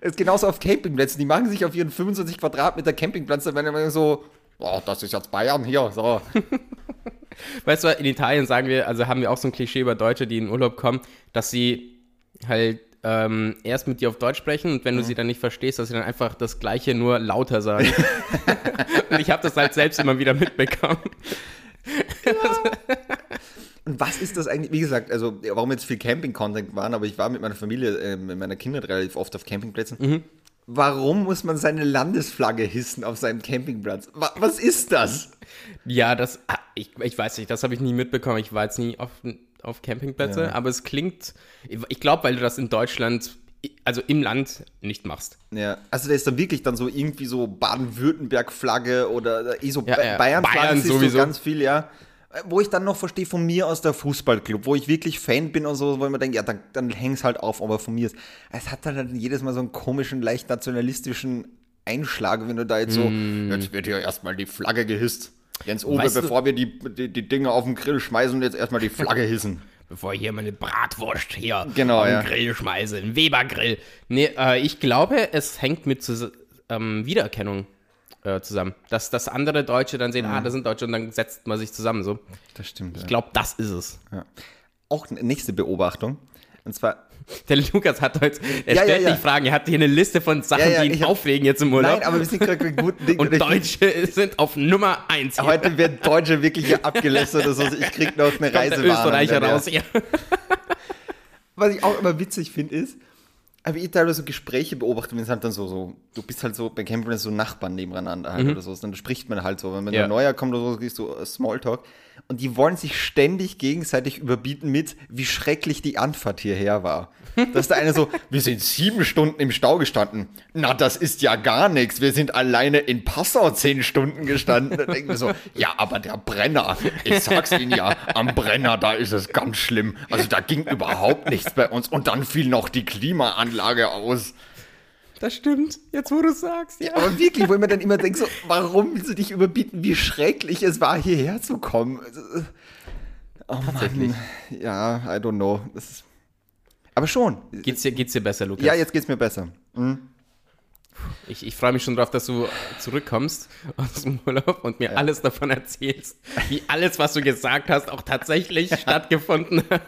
Ist genauso auf Campingplätzen. Die machen sich auf ihren 25 Quadratmeter Campingplatz, dann werden immer so, oh, das ist jetzt Bayern hier, so. Weißt du, in Italien sagen wir, also haben wir auch so ein Klischee über Deutsche, die in Urlaub kommen, dass sie halt ähm, erst mit dir auf Deutsch sprechen und wenn Mhm. du sie dann nicht verstehst, dass sie dann einfach das Gleiche nur lauter sagen. und ich habe das halt selbst immer wieder mitbekommen. Und was ist das eigentlich? Wie gesagt, also, warum jetzt viel Camping-Content waren, aber ich war mit meiner Familie, äh, mit meiner Kindheit relativ oft auf Campingplätzen. Mhm. Warum muss man seine Landesflagge hissen auf seinem Campingplatz? Wa was ist das? Ja, das, ah, ich, ich weiß nicht, das habe ich nie mitbekommen. Ich war jetzt nie auf, auf Campingplätze, Ja. aber es klingt, ich glaube, weil du das in Deutschland also im Land nicht machst. Ja, also da ist dann wirklich dann so irgendwie so Baden-Württemberg-Flagge oder eh so Ja, ja. Bayern-Flagge Bayern sowieso. ganz viel, ja. Wo ich dann noch verstehe von mir aus der Fußballclub, wo ich wirklich Fan bin und so, wo ich mir denke, ja, dann, dann häng's halt auf, aber von mir ist, es hat dann jedes Mal so einen komischen, leicht nationalistischen Einschlag, wenn du da jetzt so, jetzt wird hier erstmal die Flagge gehisst. Jens Mm. Weißt du- bevor wir die, die, die Dinger auf den Grill schmeißen, jetzt erstmal die Flagge hissen. Bevor ich hier meine Bratwurst hier Genau, auf den ja. Grill schmeiße, einen Weber-Grill. Nee, äh, ich glaube, es hängt mit zus- ähm, Wiedererkennung äh, zusammen. Dass, dass andere Deutsche dann sehen, Mhm. ah, das sind Deutsche und dann setzt man sich zusammen so. Das stimmt. Ich glaube, das ist es. Auch eine nächste Beobachtung. Und zwar, Der Lukas hat heute, er Ja, ja, stellt ja. nicht Fragen, er hat hier eine Liste von Sachen, Ja, ja, die ihn hab- aufregen jetzt im Urlaub. nein, aber wir sind gerade gut. und Deutsche sind auf Nummer eins. hier. Heute werden Deutsche wirklich hier abgelästert. Also ich krieg noch eine Reisewarnung. Österreicher Ja, ja. raus. Ja. Was ich auch immer witzig finde, ist, habe ich teilweise so Gespräche beobachtet, wenn es halt dann so, so, du bist halt so bei Campingplätzen so Nachbarn nebeneinander halt oder so, dann spricht man halt so, wenn Mhm. Ja. neuer kommt oder so, du äh, Smalltalk und die wollen sich ständig gegenseitig überbieten mit, wie schrecklich die Anfahrt hierher war. Da ist der eine so, wir sind sieben Stunden im Stau gestanden. Na, das ist ja gar nichts. Wir sind alleine in Passau zehn Stunden gestanden. Da denken wir so, ja, aber der Brenner, ich sag's Ihnen ja, am Brenner, da ist es ganz schlimm. Also da ging überhaupt nichts bei uns. Und dann fiel noch die Klimaanlage aus. Das stimmt. Jetzt, wo du sagst, ja. Aber wirklich, wo ich mir dann immer denke, so, warum willst du dich überbieten, wie schrecklich es war, hierher zu kommen? Oh Tatsächlich. Mann. Ja, I don't know. Das ist aber schon. Geht's dir, geht's dir besser, Lukas? Ja, jetzt geht's mir besser. Ich, ich freue mich schon drauf, dass du zurückkommst aus dem Urlaub und mir alles davon erzählst, wie alles, was du gesagt hast, auch tatsächlich stattgefunden hat.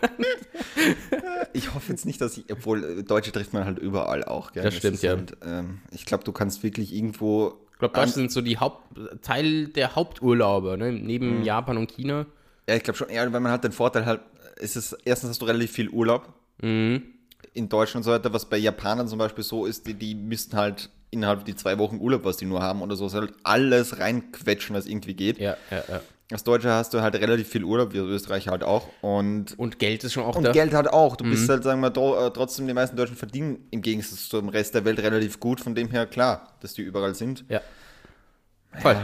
Ich hoffe jetzt nicht, dass ich, obwohl äh, Deutsche trifft man halt überall auch. Gell? Das stimmt, ist ja. Halt, ähm, ich glaube, du kannst wirklich irgendwo. Ich glaube, Deutsche sind so die Haupt, Teil der Haupturlaube, ne? neben Japan und China. Ja, ich glaube schon, ja, weil man hat den Vorteil halt, ist es, erstens hast du relativ viel Urlaub Mhm. in Deutschland und so weiter, was bei Japanern zum Beispiel so ist, die, die müssten halt innerhalb die zwei Wochen Urlaub, was die nur haben oder so, halt alles reinquetschen, was irgendwie geht. Ja, ja, ja. Als Deutscher hast du halt relativ viel Urlaub, wie Österreich halt auch. Und, Und Geld ist schon auch und da. Geld halt auch. Du bist halt, sagen wir, äh, trotzdem, die meisten Deutschen verdienen im Gegensatz zum Rest der Welt relativ gut. Von dem her klar, dass die überall sind. Ja. Voll.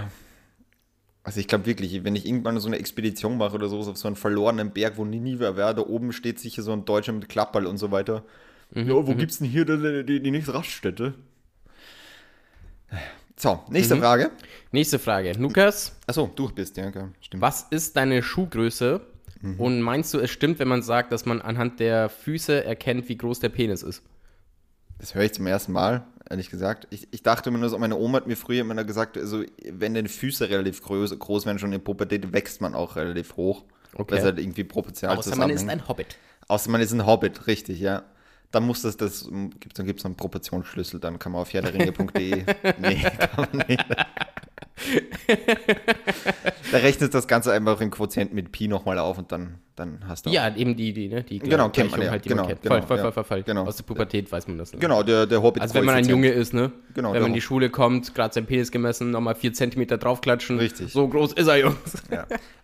Also ich glaube wirklich, wenn ich irgendwann so eine Expedition mache oder so, auf so einen verlorenen Berg, wo nie, nie wer wäre, da oben steht sicher so ein Deutscher mit Klappball und so weiter. Mhm, ja, wo gibt's denn hier die, die, die nächste Raststätte? So, Mhm. nächste Frage. Nächste Frage. Lukas, Achso, du bist, ja, okay, stimmt. was ist deine Schuhgröße? Und meinst du, es stimmt, wenn man sagt, dass man anhand der Füße erkennt, wie groß der Penis ist? Das höre ich zum ersten Mal, ehrlich gesagt. Ich, ich dachte immer nur so, meine Oma hat mir früher immer gesagt, also wenn deine Füße relativ groß, groß werden, schon in der Pubertät, wächst man auch relativ hoch. Okay. Weil es halt irgendwie proportional Außer man ist ein Hobbit. Außer man ist ein Hobbit, richtig, ja. Dann muss das, das gibt's, dann gibt es einen Proportionsschlüssel, dann kann man auf herderringe.de. nee, kann man nicht. da rechnet das Ganze einfach in Quotient mit Pi nochmal auf und dann, dann hast du. auch- Ja, eben die, die, ne? Die Genau, kennt man ja. halt, Genau, man genau, voll, voll, ja. voll, voll, voll. Genau. Aus der Pubertät weiß man das. Ne? Genau, der, der Hobbit. Also wenn man ein Junge ist, ne? Genau, Wenn man in Ho- die Schule kommt, gerade sein Penis gemessen, nochmal vier Zentimeter draufklatschen. Richtig. So groß ist er, Jungs.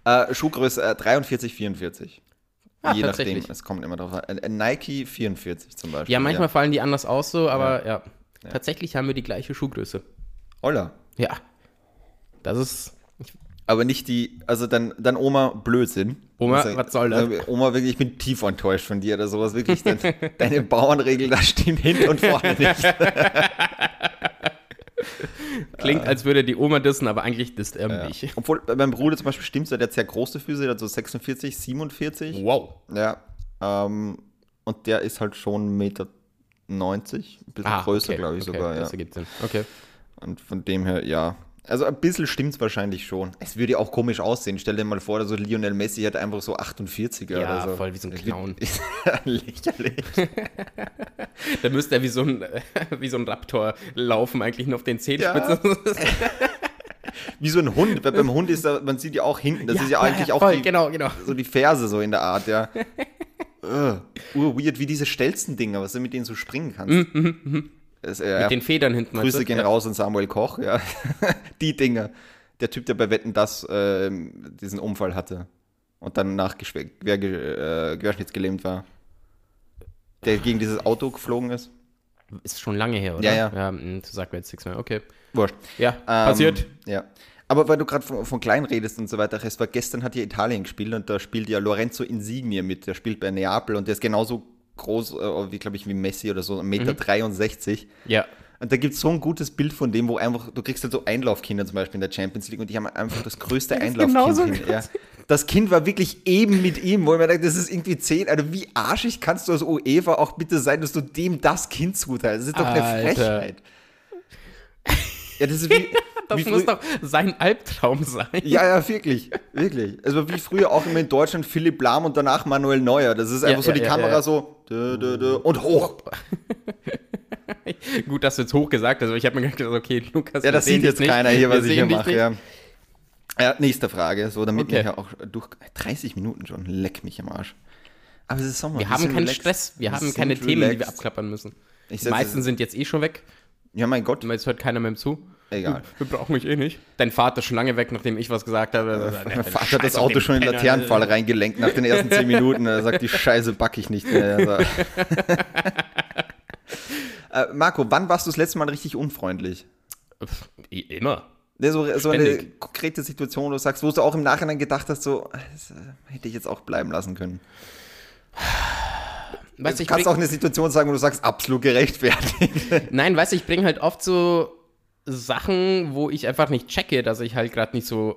Ja. Äh, Schuhgröße äh, 43, 44. Ah, Je nachdem, es kommt immer drauf an. Ein Nike 44 zum Beispiel. Ja, manchmal fallen die anders aus so, aber ja. Tatsächlich haben wir die gleiche Schuhgröße. Holla. Ja. Das ist. Aber nicht die, also dann, dann Oma Blödsinn. Oma, Also, was soll das? also, Oma, wirklich, ich bin tief enttäuscht von dir oder sowas. Wirklich, dein, deine Bauernregel, da stimmt hinten und vorne nicht. Klingt, als würde die Oma dissen, aber eigentlich disst er mich. Obwohl, bei meinem Bruder zum Beispiel stimmt der hat sehr große Füße, der hat so 46, 47. Wow. Ja. Ähm, und der ist halt schon 1,90 Meter, ein bisschen größer, okay, glaube ich okay, sogar. Ja. Das ergibt Sinn. Okay. Und von dem her, ja. Also ein bisschen stimmt es wahrscheinlich schon. Es würde ja auch komisch aussehen. Stell dir mal vor, so Lionel Messi hat einfach so 48er Ja, oder so. voll wie so ein Clown. Lächerlich. Da müsste er wie so ein, wie so ein Raptor laufen, eigentlich nur auf den Zehenspitzen. Wie so ein Hund. Weil beim Hund ist da, man sieht ja auch hinten, das ist ja eigentlich auch voll, die, genau, genau. so die Ferse so in der Art, ja. uh, weird, wie diese Stelzen-Dinger, was du mit denen so springen kannst. Das, äh, Mit den Federn hinten. Grüße du? gehen ja. raus an Samuel Koch, ja. die Dinger. Der Typ, der bei Wetten das ähm, diesen Unfall hatte und dann nach Geschw- Quer, äh, querschnittsgelähmt war. Der gegen dieses Auto geflogen ist. Ist schon lange her, oder? Ja, ja. Ja, mh, sagt mir jetzt nichts mehr. Okay. Wurscht. Ja, passiert. Ähm, ja. Aber weil du gerade von, von klein redest und so weiter, es war gestern hat ja Italien gespielt und da spielt ja Lorenzo Insigne mit, der spielt bei Neapel und der ist genauso groß, äh, wie glaube ich, wie Messi oder so, 1,63 Meter. 63. Ja. Und da gibt es so ein gutes Bild von dem, wo einfach, du kriegst halt so Einlaufkinder zum Beispiel in der Champions League und die haben einfach das größte Einlaufkind. genauso hin, ja. Das Kind war wirklich eben mit ihm, wo ich mir dachte, das ist irgendwie zehn. Also wie arschig kannst du als UEFA auch bitte sein, dass du dem das Kind zuteilst? Das ist doch eine Alter. Frechheit. Ja, das ist wie, Das muss doch sein Albtraum sein. Ja, ja, wirklich, wirklich. Also wie früher auch immer in Deutschland Philipp Lahm und danach Manuel Neuer. Das ist einfach Ja, so ja, die ja, Kamera so dö, dö, dö, und hoch. Gut, dass du jetzt hoch gesagt hast, aber ich habe mir gedacht, okay, Lukas, Ja, wir das sieht jetzt nicht. keiner hier, Wir was ich hier mache. Ja. ja, nächste Frage. So, damit Okay. wir ja auch durch 30 Minuten schon. Leck mich am Arsch. Aber es ist Sommer. Wir haben keinen relaxed. Stress, wir haben keine Themen, die wir relaxed. abklappern müssen. Ich Die meisten sind jetzt eh schon weg. Ja, mein Gott. Jetzt hört keiner mehr zu. Egal. Wir brauchen mich eh nicht. Dein Vater ist schon lange weg, nachdem ich was gesagt habe. Mein Vater hat das Auto schon in Laternenfall reingelenkt nach den ersten 10 Minuten. Er sagt, die Scheiße backe ich nicht mehr. Also. äh, Marco, wann warst du das letzte Mal richtig unfreundlich? Immer. Ne, so, so eine konkrete Situation, wo du sagst, wo du auch im Nachhinein gedacht hast, so, das äh, hätte ich jetzt auch bleiben lassen können. Weißt, du, Du ich kannst bring, auch eine Situation sagen, wo du sagst, absolut gerechtfertigt. nein, weißt du, ich bringe halt oft so Sachen, wo ich einfach nicht checke, dass ich halt gerade nicht so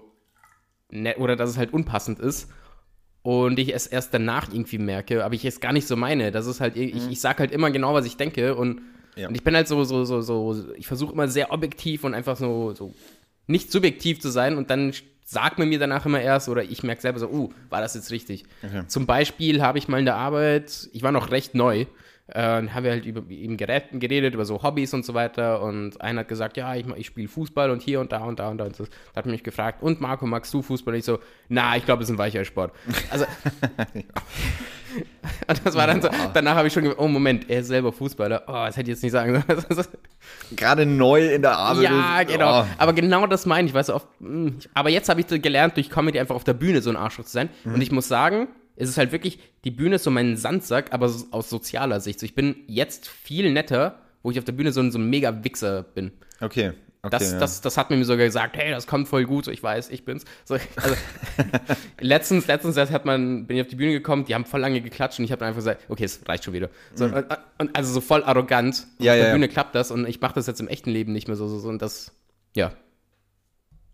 nett oder dass es halt unpassend ist. Und ich es erst danach irgendwie merke, aber ich es gar nicht so meine. Das ist halt, ich, ich sag halt immer genau, was ich denke und, Ja. und ich bin halt so, so, so, so, ich versuche immer sehr objektiv und einfach so, so nicht subjektiv zu sein und dann sagt man mir danach immer erst oder ich merke selber so, uh, war das jetzt richtig? Okay. Zum Beispiel habe ich mal in der Arbeit, ich war noch recht neu, äh, haben wir halt über eben geredet, geredet, über so Hobbys und so weiter. Und einer hat gesagt, ja, ich, ich spiele Fußball und hier und da und da und da. Und das, da hat mich gefragt, und Marco, magst du Fußball? Und ich so, na, ich glaube, es ist ein weicher Sport. Also, und das war dann so, danach habe ich schon gesagt, oh Moment, er ist selber Fußballer. Oh, das hätte ich jetzt nicht sagen sollen. Gerade neu in der Arbeit. ja, ist- genau. oh. Aber genau das meine ich, weißt du, oft, mh, aber jetzt habe ich so gelernt, durch Comedy einfach auf der Bühne so ein Arschloch zu sein. Mhm. Und ich muss sagen, es ist halt wirklich, die Bühne ist so mein Sandsack, aber so aus sozialer Sicht. So, ich bin jetzt viel netter, wo ich auf der Bühne so ein, so ein mega Wichser bin. Okay. okay Das, ja. das, das hat mir sogar gesagt, hey, das kommt voll gut, so ich weiß, ich bin's. So, also, letztens, letztens das hat man, bin ich auf die Bühne gekommen, die haben voll lange geklatscht und ich habe dann einfach gesagt, okay, es reicht schon wieder. So, und, und also so voll arrogant. Mhm. Ja, auf der ja, ja. Bühne klappt das und ich mache das jetzt im echten Leben nicht mehr so, so, so und das, ja.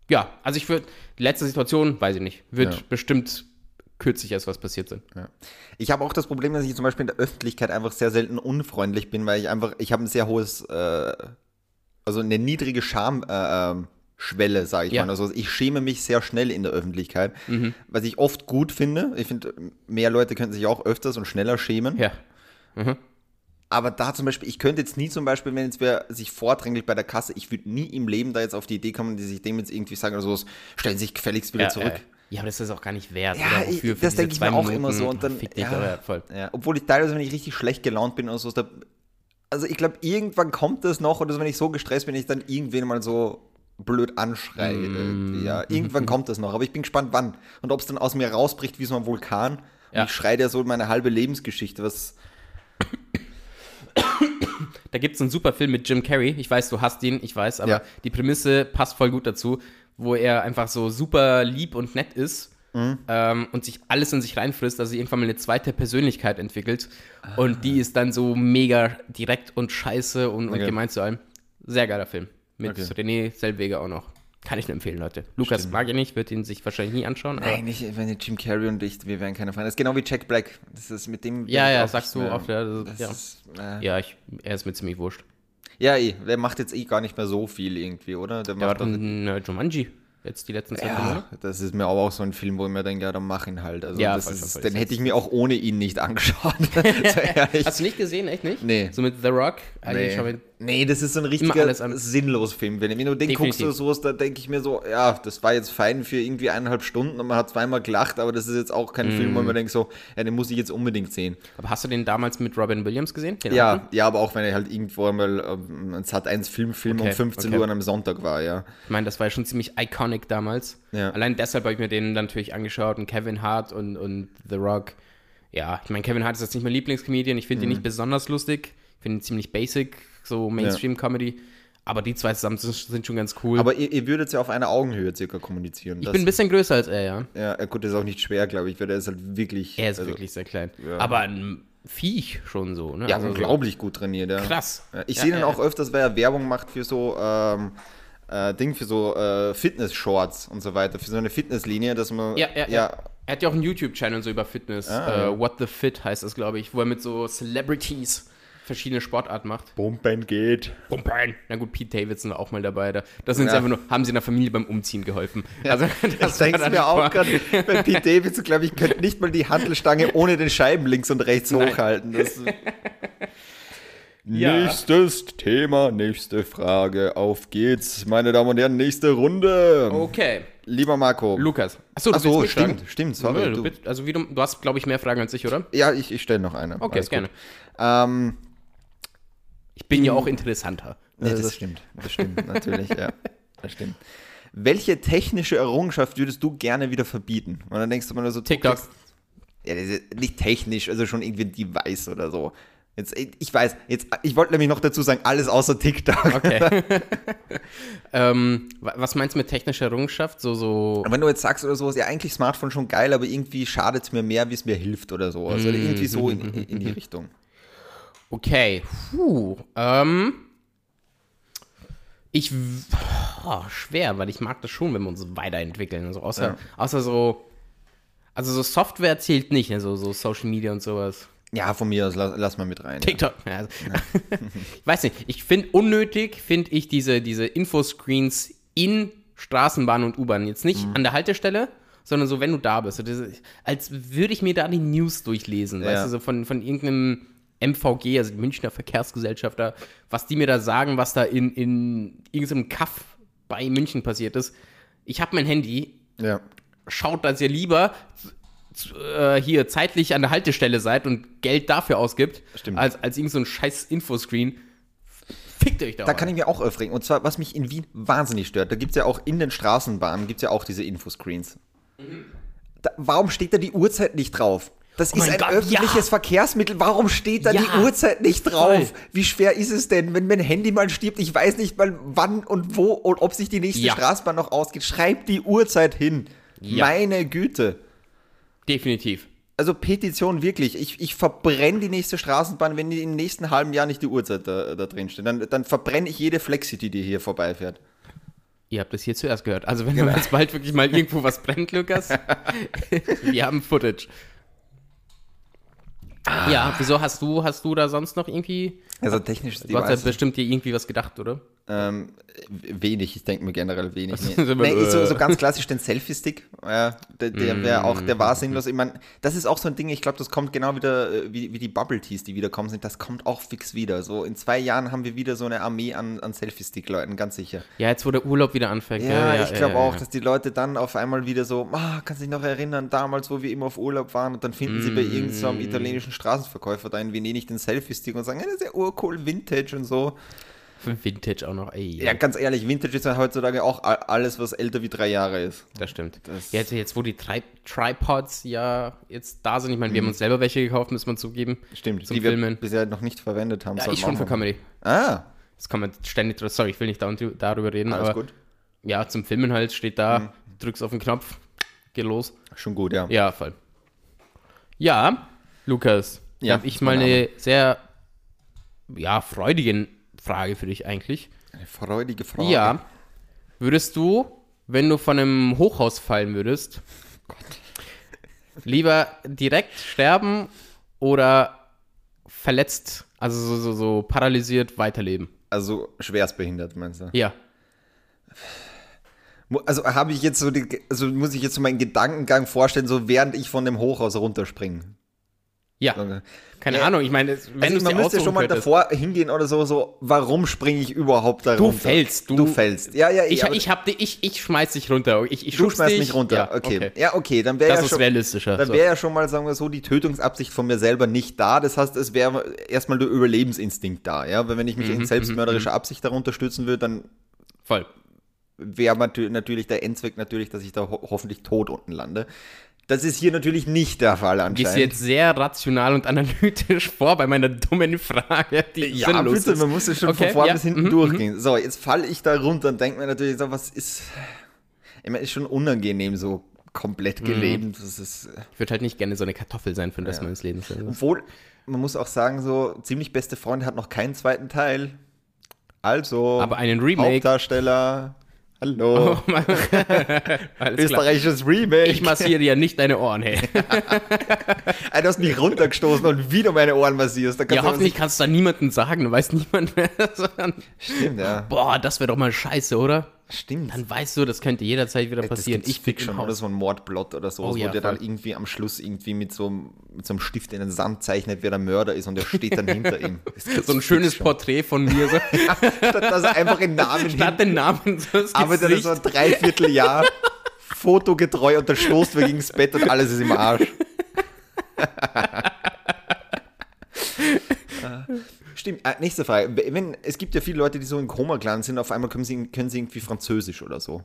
Ja, also ich würde, letzte Situation, weiß ich nicht, wird bestimmt kürzlich erst was passiert sein. Ich habe auch das Problem, dass ich zum Beispiel in der Öffentlichkeit einfach sehr selten unfreundlich bin, weil ich einfach, ich habe ein sehr hohes, äh, also eine niedrige Schamschwelle, äh, ähm, Schwelle, sage ich Ja. mal. Also ich schäme mich sehr schnell in der Öffentlichkeit, Mhm. was ich oft gut finde. Ich finde, mehr Leute könnten sich auch öfters und schneller schämen. Ja. Aber da zum Beispiel, ich könnte jetzt nie zum Beispiel, wenn jetzt wer sich vordrängelt bei der Kasse, ich würde nie im Leben da jetzt auf die Idee kommen, die sich dem jetzt irgendwie sagen oder so, stellen Sie sich gefälligst wieder ja, zurück. Äh, ja, aber das ist auch gar nicht wert. Ja, oder ich, wofür, für das denke ich mir auch Minuten, immer so. Und dann, dich, ja, voll. Ja, obwohl ich teilweise, wenn ich richtig schlecht gelaunt bin oder so, da, also ich glaube, irgendwann kommt das noch, oder so, wenn ich so gestresst bin, ich dann irgendwen mal so blöd anschreie. Mm. Ja, irgendwann kommt das noch, aber ich bin gespannt, wann. Und ob es dann aus mir rausbricht wie so ein Vulkan. Ja. Und ich schreie dir so meine halbe Lebensgeschichte, was. Da gibt es einen super Film mit Jim Carrey. Ich weiß, du hast ihn, ich weiß, aber Ja. die Prämisse passt voll gut dazu, wo er einfach so super lieb und nett ist Mhm. ähm, und sich alles in sich reinfrisst, dass er irgendwann mal eine zweite Persönlichkeit entwickelt. Und die ist dann so mega direkt und scheiße und, und Okay. gemein zu allem. Sehr geiler Film. Mit Okay. René Selweger auch noch. Kann ich nur empfehlen, Leute. Lukas mag ihn nicht, wird ihn sich wahrscheinlich nie anschauen. Nein, nicht, wenn Jim Carrey und ich, wir wären keine Freunde. Das ist genau wie Jack Black. Das ist mit dem. ja, ja, sagst du oft. Ja, das, Das ja. Ist, äh, ja ich, er ist mir ziemlich wurscht. Ja, eh, der macht jetzt eh gar nicht mehr so viel irgendwie, oder? Der Der macht doch in äh, Jumanji jetzt die letzten zwei Ja, das ist mir aber auch so ein Film, wo ich mir denke, ja, dann mach ihn halt. Also Ja, das voll, ist, voll, voll. den hätte ich mir auch ohne ihn nicht angeschaut. so. Hast du nicht gesehen, echt nicht? Nee. So mit The Rock? Eigentlich schau Nee. mir- nee, das ist so ein richtiger alles an- sinnlos Film. Wenn, wenn du den guckst Definitiv. oder sowas, da denke ich mir so, ja, das war jetzt fein für irgendwie eineinhalb Stunden und man hat zweimal gelacht, aber das ist jetzt auch kein Film, Mm. wo man denkt so, ja, den muss ich jetzt unbedingt sehen. Aber hast du den damals mit Robin Williams gesehen? Den Ja, alten? ja, aber auch wenn er halt irgendwo einmal ähm, ein Sat 1 Filmfilm Okay, um 15 okay. Uhr an einem Sonntag war, ja. Ich meine, das war ja schon ziemlich iconic damals. Ja. Allein deshalb habe ich mir den natürlich angeschaut und Kevin Hart und, und The Rock. Ja, ich meine, Kevin Hart ist jetzt nicht mein Lieblingscomedian. Ich finde Mhm. ihn nicht besonders lustig. Ich finde ihn ziemlich basic. So Mainstream-Comedy. Aber die zwei zusammen sind, schon ganz cool. Aber ihr, ihr würdet ja auf einer Augenhöhe circa kommunizieren. ich bin ein bisschen größer als er, ja. ja, äh, gut, das ist auch nicht schwer, glaube ich, weil der ist halt wirklich. Er ist also, wirklich sehr klein. ja. Aber ein Viech schon so, ne? Ja, Also so- unglaublich gut trainiert, ja. Krass. Ich Ja, sehe ihn ja, auch öfters, weil er Werbung macht für so ähm, äh, Ding, für so äh, Fitness-Shorts und so weiter, für so eine Fitnesslinie, dass man. Ja, ja, ja. Er hat ja auch einen YouTube-Channel so über Fitness. Ah, äh. What the Fit heißt das, glaube ich, wo er mit so Celebrities verschiedene Sportarten macht. Pumpen geht. Pumpen. Na gut, Pete Davidson war auch mal dabei. Da, das sind sie Ja. einfach nur, haben sie in der Familie beim Umziehen geholfen. Also, Das denkst war mir auch gerade, bei Pete Davidson, glaube ich, könnte nicht mal die Handelstange ohne den Scheiben links und rechts Nein. hochhalten. Das Ja. Nächstes Thema, nächste Frage. Auf geht's, meine Damen und Herren, nächste Runde. Okay. Lieber Marco. Lukas. Achso, Ach so, stimmt, stimmt, sorry, Ja, du, du- bist- also wie du, du hast, glaube ich, mehr Fragen als ich, oder? Ja, ich, ich stelle noch eine. Okay, Alles gerne. Ähm, Ich bin ja auch interessanter. Nee, das stimmt. Das stimmt, natürlich, ja. Das stimmt. Welche technische Errungenschaft würdest du gerne wieder verbieten? Und dann denkst du mal nur so, TikTok. Ja, das nicht technisch, also schon irgendwie ein Device oder so. Jetzt, ich weiß, jetzt, ich wollte nämlich noch dazu sagen, alles außer TikTok. Okay. ähm, wa- was meinst du mit technischer Errungenschaft? So, so. Wenn du jetzt sagst oder sowas, ja, eigentlich Smartphone schon geil, aber irgendwie schadet es mir mehr, wie es mir hilft oder so. Also irgendwie so in, in, in die Richtung. Okay. Puh. Ähm. Ich. Oh, schwer, weil ich mag das schon, wenn wir uns weiterentwickeln. Also außer, Ja. außer so. Also so Software zählt nicht, ne? so, so Social Media und sowas. Ja, von mir aus, lass, lass mal mit rein. Ja. TikTok. Ja, also, ich weiß nicht, ich finde unnötig, finde ich diese, diese Infoscreens in Straßenbahn und U-Bahn. Jetzt nicht Mhm. an der Haltestelle, sondern so, wenn du da bist. So als würde ich mir da die News durchlesen, weißt Ja. du, so von, von irgendeinem MVG, also die Münchner Verkehrsgesellschaft da, was die mir da sagen, was da in, in irgendeinem Kaff bei München passiert ist. Ich habe mein Handy, Ja. schaut, dass ihr lieber äh, hier zeitlich an der Haltestelle seid und Geld dafür ausgibt, Stimmt. als, als irgend so ein scheiß Infoscreen. Fickt euch da. Da kann ich mir auch aufregen. Und zwar, was mich in Wien wahnsinnig stört, da gibt es ja auch in den Straßenbahnen, gibt es ja auch diese Infoscreens. Da, warum steht da die Uhrzeit nicht drauf? Das ist Oh mein ein Gott, öffentliches ja. Verkehrsmittel. Warum steht da Ja. die Uhrzeit nicht drauf? Voll. Wie schwer ist es denn, wenn mein Handy mal stirbt? Ich weiß nicht mal wann und wo und ob sich die nächste Ja. Straßenbahn noch ausgeht. Schreibt die Uhrzeit hin. Meine Güte. Definitiv. Also Petition wirklich. Ich, ich verbrenne die nächste Straßenbahn, wenn die im nächsten halben Jahr nicht die Uhrzeit da, da drin steht. Dann, dann verbrenne ich jede Flexity, die hier vorbeifährt. Ihr habt das hier zuerst gehört. Also wenn jetzt bald wirklich mal irgendwo was brennt, Lukas, wir haben Footage. Ja, wieso hast du, hast du da sonst noch irgendwie, Also technisch du hast ja bestimmt dir irgendwie was gedacht, oder? Ähm, wenig, ich denke mir generell wenig. Nee. Also, nee, ich so, äh. so ganz klassisch den Selfie-Stick, ja, der, der wäre auch, der war sinnlos. Ich meine, das ist auch so ein Ding, ich glaube, das kommt genau wieder, äh, wie, wie die Bubble Teas, die wiederkommen sind, das kommt auch fix wieder. So in zwei Jahren haben wir wieder so eine Armee an, an Selfie-Stick-Leuten, ganz sicher. Ja, jetzt wo der Urlaub wieder anfängt. Ja, ich glaube ja, auch, ja. dass die Leute dann auf einmal wieder so, ah, kannst dich noch erinnern, damals, wo wir immer auf Urlaub waren und dann finden sie bei Mm. irgendeinem italienischen Straßenverkäufer da in Venedig den Selfie-Stick und sagen, ja, das ist ja urcool, Vintage und so. Vintage auch noch, ey. Ja, ganz ehrlich, Vintage ist ja heutzutage auch alles, was älter wie drei Jahre ist. Das stimmt. Das- jetzt, jetzt, wo die Tri Tripods ja jetzt da sind, ich meine, wir haben Mhm. uns selber welche gekauft, muss man zugeben. Stimmt, Zum die Filmen. wir bisher noch nicht verwendet haben. Ja, ich schon für Comedy. Ah, Das kann man ständig, sorry, ich will nicht da darüber reden, alles aber gut. Mhm. ja, zum Filmen halt steht da, drückst auf den Knopf, geht los. Schon gut, ja. Ja, voll. Ja, Lukas, Ja, habe ich mal eine sehr, ja, freudige Frage für dich eigentlich. Eine freudige Frage. Ja, würdest du, wenn du von einem Hochhaus fallen würdest, lieber direkt sterben oder verletzt, also so, so, so paralysiert weiterleben? Also schwerstbehindert, meinst du? Ja. Also habe ich jetzt so die, also muss ich jetzt so meinen Gedankengang vorstellen, so während ich von dem Hochhaus runterspringe. Ja. Also, Keine Ja. Ahnung, ich meine, wenn also du man müsste schon mal könntest. davor hingehen oder so, so, warum springe ich überhaupt da Du runter? fällst, du- du fällst. Ja, ja, Ich, ich, hab, die- ich, ich schmeiß dich runter. Ich, ich du schmeißt dich. mich runter. Ja, okay. Ja, okay, dann wäre Das ja schon realistischer. Dann so. wäre ja schon mal, sagen wir so, die Tötungsabsicht von mir selber nicht da. Das heißt, es wäre erstmal der Überlebensinstinkt da. Ja? Weil wenn ich mich Mhm, in selbstmörderischer Absicht darunter stürzen würde, dann Voll. wäre natü- natürlich der Endzweck natürlich, dass ich da ho hoffentlich tot unten lande. Das ist hier natürlich nicht der Fall Gehst du anscheinend. jetzt sehr rational und analytisch vor bei meiner dummen Frage, die ja, sinnlos bitte, ist. man muss es schon Okay, von vorn ja, bis hinten mhm, durchgehen. So, jetzt falle ich da runter und denke mir natürlich so, was ist. Ich meine, ist schon unangenehm, so Mhm. komplett gelebt. Das ist. äh, Ich würde halt nicht gerne so eine Kartoffel sein für den Rest meines Lebens. Also. Obwohl, man muss auch sagen, so ziemlich beste Freunde hat noch keinen zweiten Teil. Also, Aber einen Remake. Hauptdarsteller. Hallo. Oh. Österreichisches Remake. Ich massiere ja nicht deine Ohren, hey. Ey, du hast mich runtergestoßen und wieder meine Ohren massierst. Ja, du hoffentlich kannst du da niemandem sagen, dann weiß niemand mehr. Stimmt, ja. Boah, das wäre doch mal scheiße, oder? Stimmt. Dann weißt du, das könnte jederzeit wieder passieren. Das Ich fick schon oder so ein Mordplot oder so, Oh wo ja, der dann voll. irgendwie am Schluss irgendwie mit so, einem- mit so einem Stift in den Sand zeichnet, wer der Mörder ist und der steht dann hinter ihm. So ein schönes schon. Porträt von mir. So. Statt dass er einfach in Namen Statt den Namen so das arbeitet er Gesicht. so ein Dreivierteljahr fotogetreu und dann stoßt wir gegen das Bett und alles ist im Arsch. Stimmt, äh, nächste Frage. Wenn, es gibt ja viele Leute, die so in Koma gelandet sind, auf einmal können sie, können sie irgendwie Französisch oder so.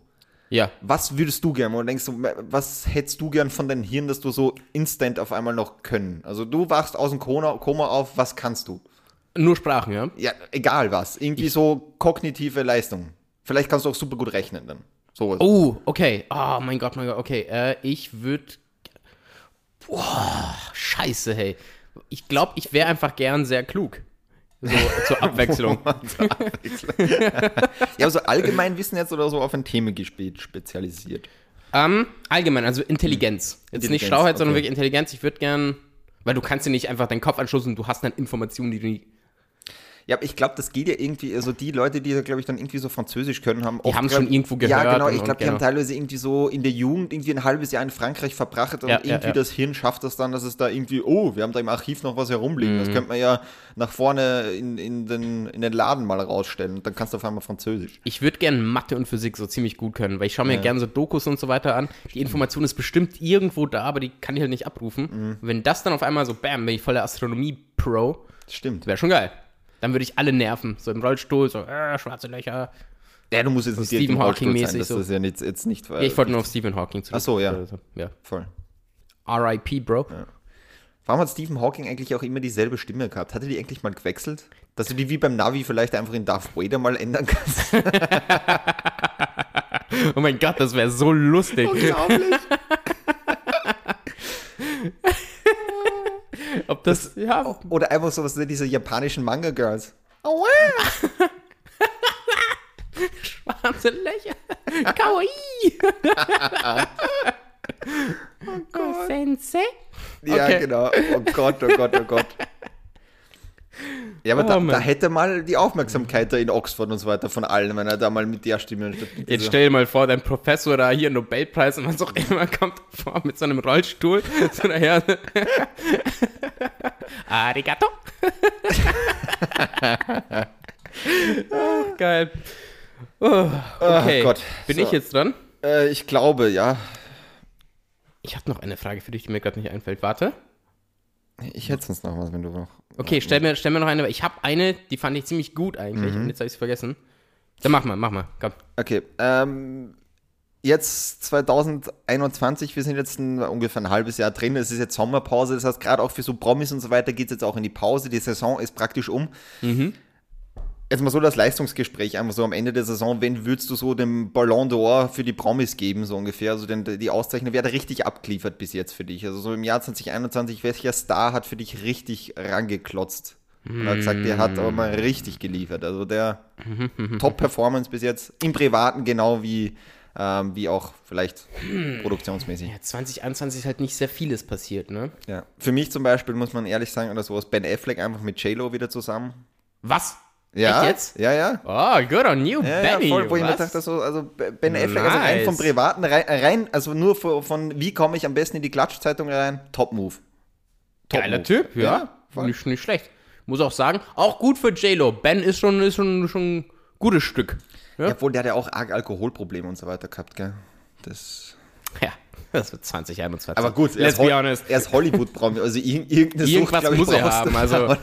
Ja, Was würdest du gern? Oder denkst du, was hättest du gern von deinem Hirn, dass du so instant auf einmal noch können? Also du wachst aus dem Koma, Koma auf, was kannst du? nur Sprachen, ja. Ja, egal was. Irgendwie so kognitive Leistung. Vielleicht kannst du auch super gut rechnen dann. So. Oh, okay. Oh mein Gott, mein Gott, okay. Äh, ich würde. Boah, scheiße, hey. Ich glaube, ich wäre einfach gern sehr klug. So zur Abwechslung. Ja, aber so Allgemeinwissen jetzt oder so auf ein Themengebiet spezialisiert. ähm, allgemein, also Intelligenz. Jetzt nicht Intelligenz, Schlauheit, sondern okay. wirklich Intelligenz. Ich würde gern. Weil du kannst dir nicht einfach deinen Kopf anschließen und du hast dann Informationen, die du nie. Ja, ich glaube, das geht ja irgendwie, also die Leute, die, glaube ich, dann irgendwie so Französisch können, haben haben's glaub- schon irgendwo Ja, gehört genau, und- ich glaube, die haben genau. teilweise irgendwie so in der Jugend irgendwie ein halbes Jahr in Frankreich verbracht und Ja, ja, irgendwie ja. das Hirn schafft das dann, dass es da irgendwie, oh, wir haben da im Archiv noch was herumliegen, Mhm. das könnte man ja nach vorne in, in, den, in den Laden mal rausstellen und dann kannst du auf einmal Französisch. Ich würde gern Mathe und Physik so ziemlich gut können, weil ich schaue mir gern so Dokus und so weiter an. Die Information ist bestimmt irgendwo da, aber die kann ich halt nicht abrufen. Mhm. Wenn das dann auf einmal so, bam, bin ich voller Astronomie-Pro, Stimmt. wäre schon geil. Dann würde ich alle nerven, so im Rollstuhl, so, äh, schwarze Löcher. Ja, du musst jetzt nicht Stephen Hawking-mäßig sein, das so. ist ja nicht, jetzt nicht Ja, ich wollte nur auf Stephen Hawking zurück. Ach so, ja. Also, ja. voll. R.I.P., Bro. Warum hat Stephen Hawking eigentlich auch immer dieselbe Stimme gehabt? Hatte die eigentlich mal gewechselt? Dass du die wie beim Navi vielleicht einfach in Darth Vader mal ändern kannst? Oh mein Gott, das wäre so lustig. Unglaublich. Ob das, ja, Oder einfach so was diese japanischen Manga-Girls. schwarze Löcher. Kawaii. oh Sensei. Ja, Okay. genau. Oh Gott, oh Gott, oh Gott. Ja, aber Oh, da, da hätte mal die Aufmerksamkeit da in Oxford und so weiter von allen, wenn er da mal mit der Stimme. statt mit Jetzt stell dir mal vor, dein Professor da hier Nobelpreis und was auch immer kommt vor mit so einem Rollstuhl. So daher. Arigato. oh, geil. Oh, okay. Gott. Bin So. ich jetzt dran? äh, ich glaube, ja. Ich habe noch eine Frage für dich, die mir gerade nicht einfällt. Warte. Ich hätte sonst noch was, wenn du noch. Okay, stell mir, stell mir noch eine. weil Ich habe eine, die fand ich ziemlich gut eigentlich. Und jetzt habe ich sie vergessen. Dann mach mal, mach mal. Komm. Okay, ähm, jetzt 2021, wir sind jetzt ein, ungefähr ein halbes Jahr drin, es ist jetzt Sommerpause, das heißt, gerade auch für so Promis und so weiter geht es jetzt auch in die Pause, die Saison ist praktisch um. Jetzt mal so das Leistungsgespräch, einfach so am Ende der Saison, wen würdest du so dem Ballon d'Or für die Promis geben, so ungefähr? Also denn die Auszeichnung, wer hat richtig abgeliefert bis jetzt für dich? Also so im Jahr 2021, welcher Star hat für dich richtig rangeklotzt? Und hat gesagt, der hat aber mal richtig geliefert. Also der Top-Performance bis jetzt im Privaten genau wie, ähm, wie auch vielleicht produktionsmäßig. Ja, 2021 ist halt nicht sehr vieles passiert, ne? Ja. Für mich zum Beispiel muss man ehrlich sagen, oder sowas, Ben Affleck einfach mit J-Lo wieder zusammen. Was? Ja, Echt jetzt? Ja, ja. Oh, good on you, Ja, Benny. ja, voll, wo ich mir was? dachte, so, also Ben Affleck, also rein Nice. vom Privaten, rein, rein also nur von, von wie komme ich am besten in die Klatschzeitung rein, Top-Move. Geiler Top-Move. Typ, ja. voll. nicht, nicht schlecht. Muss auch sagen, auch gut für J-Lo. Ben ist schon, ist schon, schon ein gutes Stück. Ja? Ja, obwohl der hat ja auch arg Alkoholprobleme und so weiter gehabt, gell. Das. Ja, das wird 2021. Aber gut, er let's ist, be honest. er ist Hollywood-Promi, also ir irgendeine Irgendwas Sucht, glaub ich, muss er haben, also-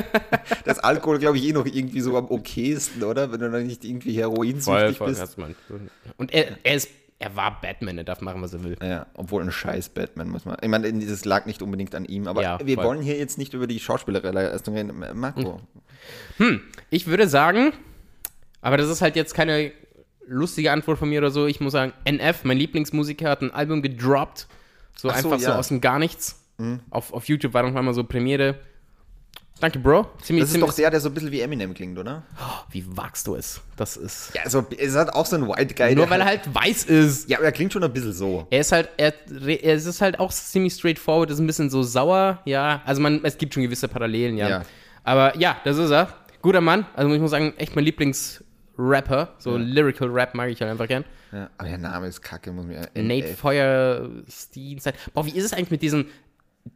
Das Alkohol, glaube ich, eh noch irgendwie so am okaysten, oder? Wenn du dann nicht irgendwie Voll, heroinsüchtig voll, bist. du mal- Und er, er ist er war Batman, er darf machen, was er will. Ja, obwohl ein scheiß Batman, muss man. Ich meine, dieses lag nicht unbedingt an ihm, aber Ja, wir voll. wollen hier jetzt nicht über die Schauspielerleistung reden. Marco. Ich würde sagen, aber das ist halt jetzt keine lustige Antwort von mir oder so. Ich muss sagen, NF, mein Lieblingsmusiker, hat ein Album gedroppt. So Ach so, einfach so ja. Mhm. aus dem Gar nichts. Auf, auf YouTube war noch mal so Premiere. Danke, Bro. Ziemlich, Das ist ziemlich, doch der, der so ein bisschen wie Eminem klingt, oder? Wie wagst du es? Das ist. Ja, also es hat auch so ein White Guy. Nur weil er halt weiß ist. Ja, aber er klingt schon ein bisschen so. Er ist halt, er, er ist halt auch ziemlich straightforward, ist ein bisschen so sauer, ja. Also man, es gibt schon gewisse Parallelen, ja. Ja. Aber ja, das ist er. Guter Mann. Also ich muss sagen, echt mein Lieblingsrapper. So Lyrical Rap mag ich halt einfach gern. Ja, aber der Name ist kacke, muss mir. Nate Feuerstein. Boah, wie ist es eigentlich mit diesen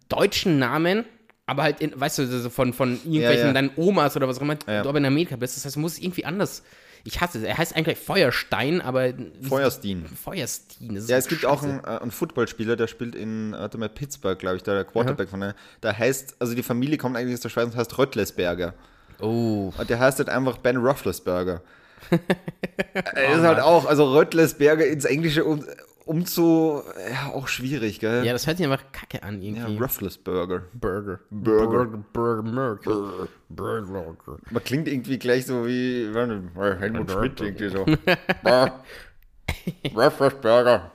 deutschen Namen? Aber halt, in, weißt du, von, von irgendwelchen ja. deinen Omas oder was auch immer, Ja. du aber in Amerika bist. Das heißt, du musst es irgendwie anders. Ich hasse es. Er heißt eigentlich Feuerstein, aber. Feuerstein. Feuerstein. Ja, so es gibt scheiße. auch einen, äh, einen Footballspieler, der spielt in warte mal, Pittsburgh, glaube ich, da der Quarterback von der. Der heißt, also die Familie kommt eigentlich aus der Schweiz und heißt Röttlesberger. Oh. Und der heißt halt einfach Ben Roethlisberger. er ist halt auch, also Röttlesberger ins Englische um, umzu, ja, auch schwierig, gell? Ja, das hört sich einfach kacke an Ja, irgendwie. Roethlisberger. Burger. Burger. Burger. Burger. Burger. Burger. Man klingt irgendwie gleich so wie Helmut Schmidt irgendwie so. Roethlisberger.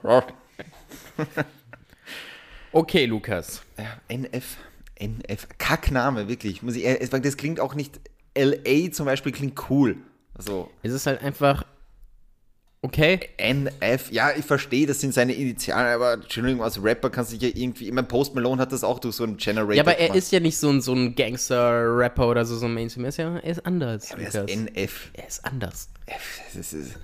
Okay, Lukas. Ja, NF. NF. Kackname, wirklich. Muss ich, das klingt auch nicht. LA zum Beispiel klingt cool. Also, Es ist halt einfach. Okay. NF, ja, ich verstehe, das sind seine Initialen, aber Entschuldigung, als Rapper kannst du dich ja irgendwie. Ich mein, Post Malone hat das auch durch so einen Generator. Ja, aber er gemacht. ist ja nicht so ein, so ein Gangster-Rapper oder so, so ein Mainstream. Er ist ja er ist anders. Aber er ist. NF. er ist anders. Das ist,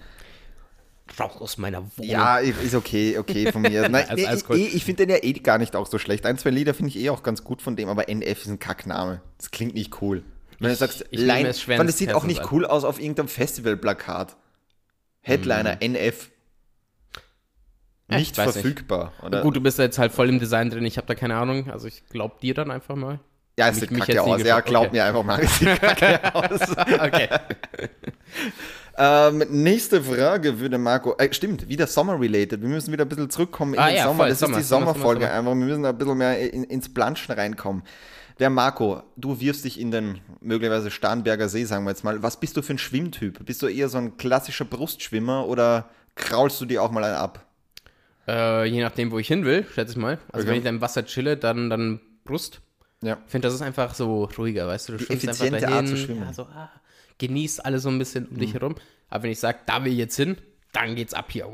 Raus aus meiner Wohnung. ja, ist okay, okay von mir. Nein, Also nee, ich, cool. eh, ich finde den ja eh gar nicht auch so schlecht. Ein, zwei Lieder finde ich eh auch ganz gut von dem, aber NF ist ein Kackname. Das klingt nicht cool. Wenn du sagst, ich Line, es ins das sieht auch nicht cool aus auf irgendeinem Festivalplakat. Headliner, NF. Ja, ich nicht nicht. verfügbar. Oder? Gut, du bist jetzt halt voll im Design drin. Ich habe da keine Ahnung. Also ich glaub dir dann einfach mal. ja, es mich- sieht mich kacke aus. Ja, glaub Okay. mir einfach mal, es sieht kacke aus. Okay. Ähm, nächste Frage würde Marco. Äh, stimmt, wieder Sommer-related. Wir müssen wieder ein bisschen zurückkommen in Ah den ja, Sommer. voll, das Sommer, ist die Sommer, Sommerfolge Sommer, einfach. Wir müssen ein bisschen mehr in, ins Planschen reinkommen. Der Marco, du wirfst dich in den möglicherweise Starnberger See, sagen wir jetzt mal. Was bist du für ein Schwimmtyp? Bist du eher so ein klassischer Brustschwimmer oder kraulst du dir auch mal einen ab? Äh, je nachdem, wo ich hin will, schätze ich mal. Also Okay. wenn ich da im Wasser chille, dann, dann Brust. Ja. Ich finde, das ist einfach so ruhiger, weißt du? Du schwimmst einfach dahin, Art zu schwimmen. Mhm. Ja, so, ah, genießt alles so ein bisschen um dich herum. Aber wenn ich sage, da will ich jetzt hin, dann geht's ab hier.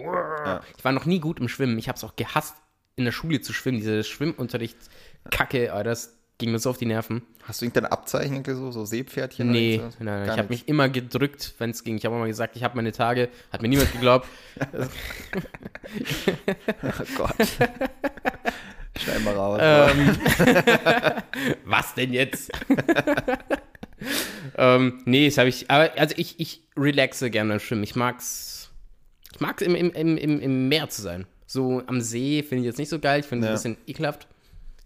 Ich war noch nie gut im Schwimmen. Ich habe es auch gehasst, in der Schule zu schwimmen. Diese Schwimmunterricht, Kacke, oh, das ging mir so auf die Nerven. Hast du irgendein Abzeichen, so, so Seepferdchen? Nee, nein, nein, Gar ich habe mich immer gedrückt, wenn es ging. Ich habe immer gesagt, ich habe meine Tage, hat mir niemand geglaubt. Oh Gott. Schneid mal raus. ähm, was denn jetzt? ähm, nee, das habe ich, aber also ich, ich relaxe gerne Schwimmen. Ich mag's, ich mag's im, im, im, im, im Meer zu sein. So am See finde ich jetzt nicht so geil. Ich finde es Ja. ein bisschen ekelhaft.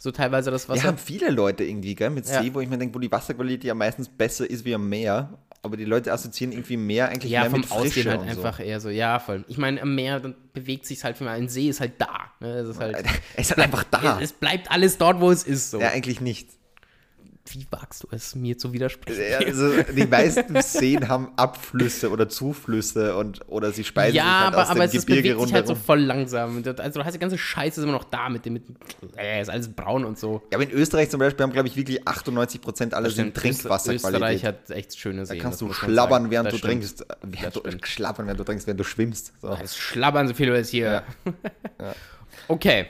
So teilweise das Wir Wasser. haben viele Leute irgendwie, gell, mit Ja. See, wo ich mir denke, wo die Wasserqualität ja meistens besser ist wie am Meer. Aber die Leute assoziieren irgendwie Meer eigentlich Ja, mehr vom mit Frische Aussehen halt einfach eher so. Ja, voll. Ich meine, am Meer dann bewegt sich halt viel mehr. Ein See ist halt da. Ne? Es ist halt, so. Es ist halt einfach da. es bleibt alles dort, wo es ist. So. Ja, eigentlich nicht. Wie wagst du es, mir zu widersprechen? Ja, Also, die meisten Seen haben Abflüsse oder Zuflüsse und, oder sie speisen Ja, sich halt aber, aus aber dem es Gebirge bewegt sich halt so rundherum. voll langsam. Das- Also du hast die ganze Scheiße ist immer noch da mit dem, mit, äh, ist alles braun und so. Ja, aber in Österreich zum Beispiel haben, glaube ich, wirklich 98 Prozent alle sind Stimmt, Österreich Trinkwasserqualität. hat echt schöne Seen. Kannst das du schlabbern, während Das du stimmt. trinkst. äh, Während du, schlabbern, während du trinkst, während du schwimmst. So. Es schlabbern so viele jetzt hier. Okay,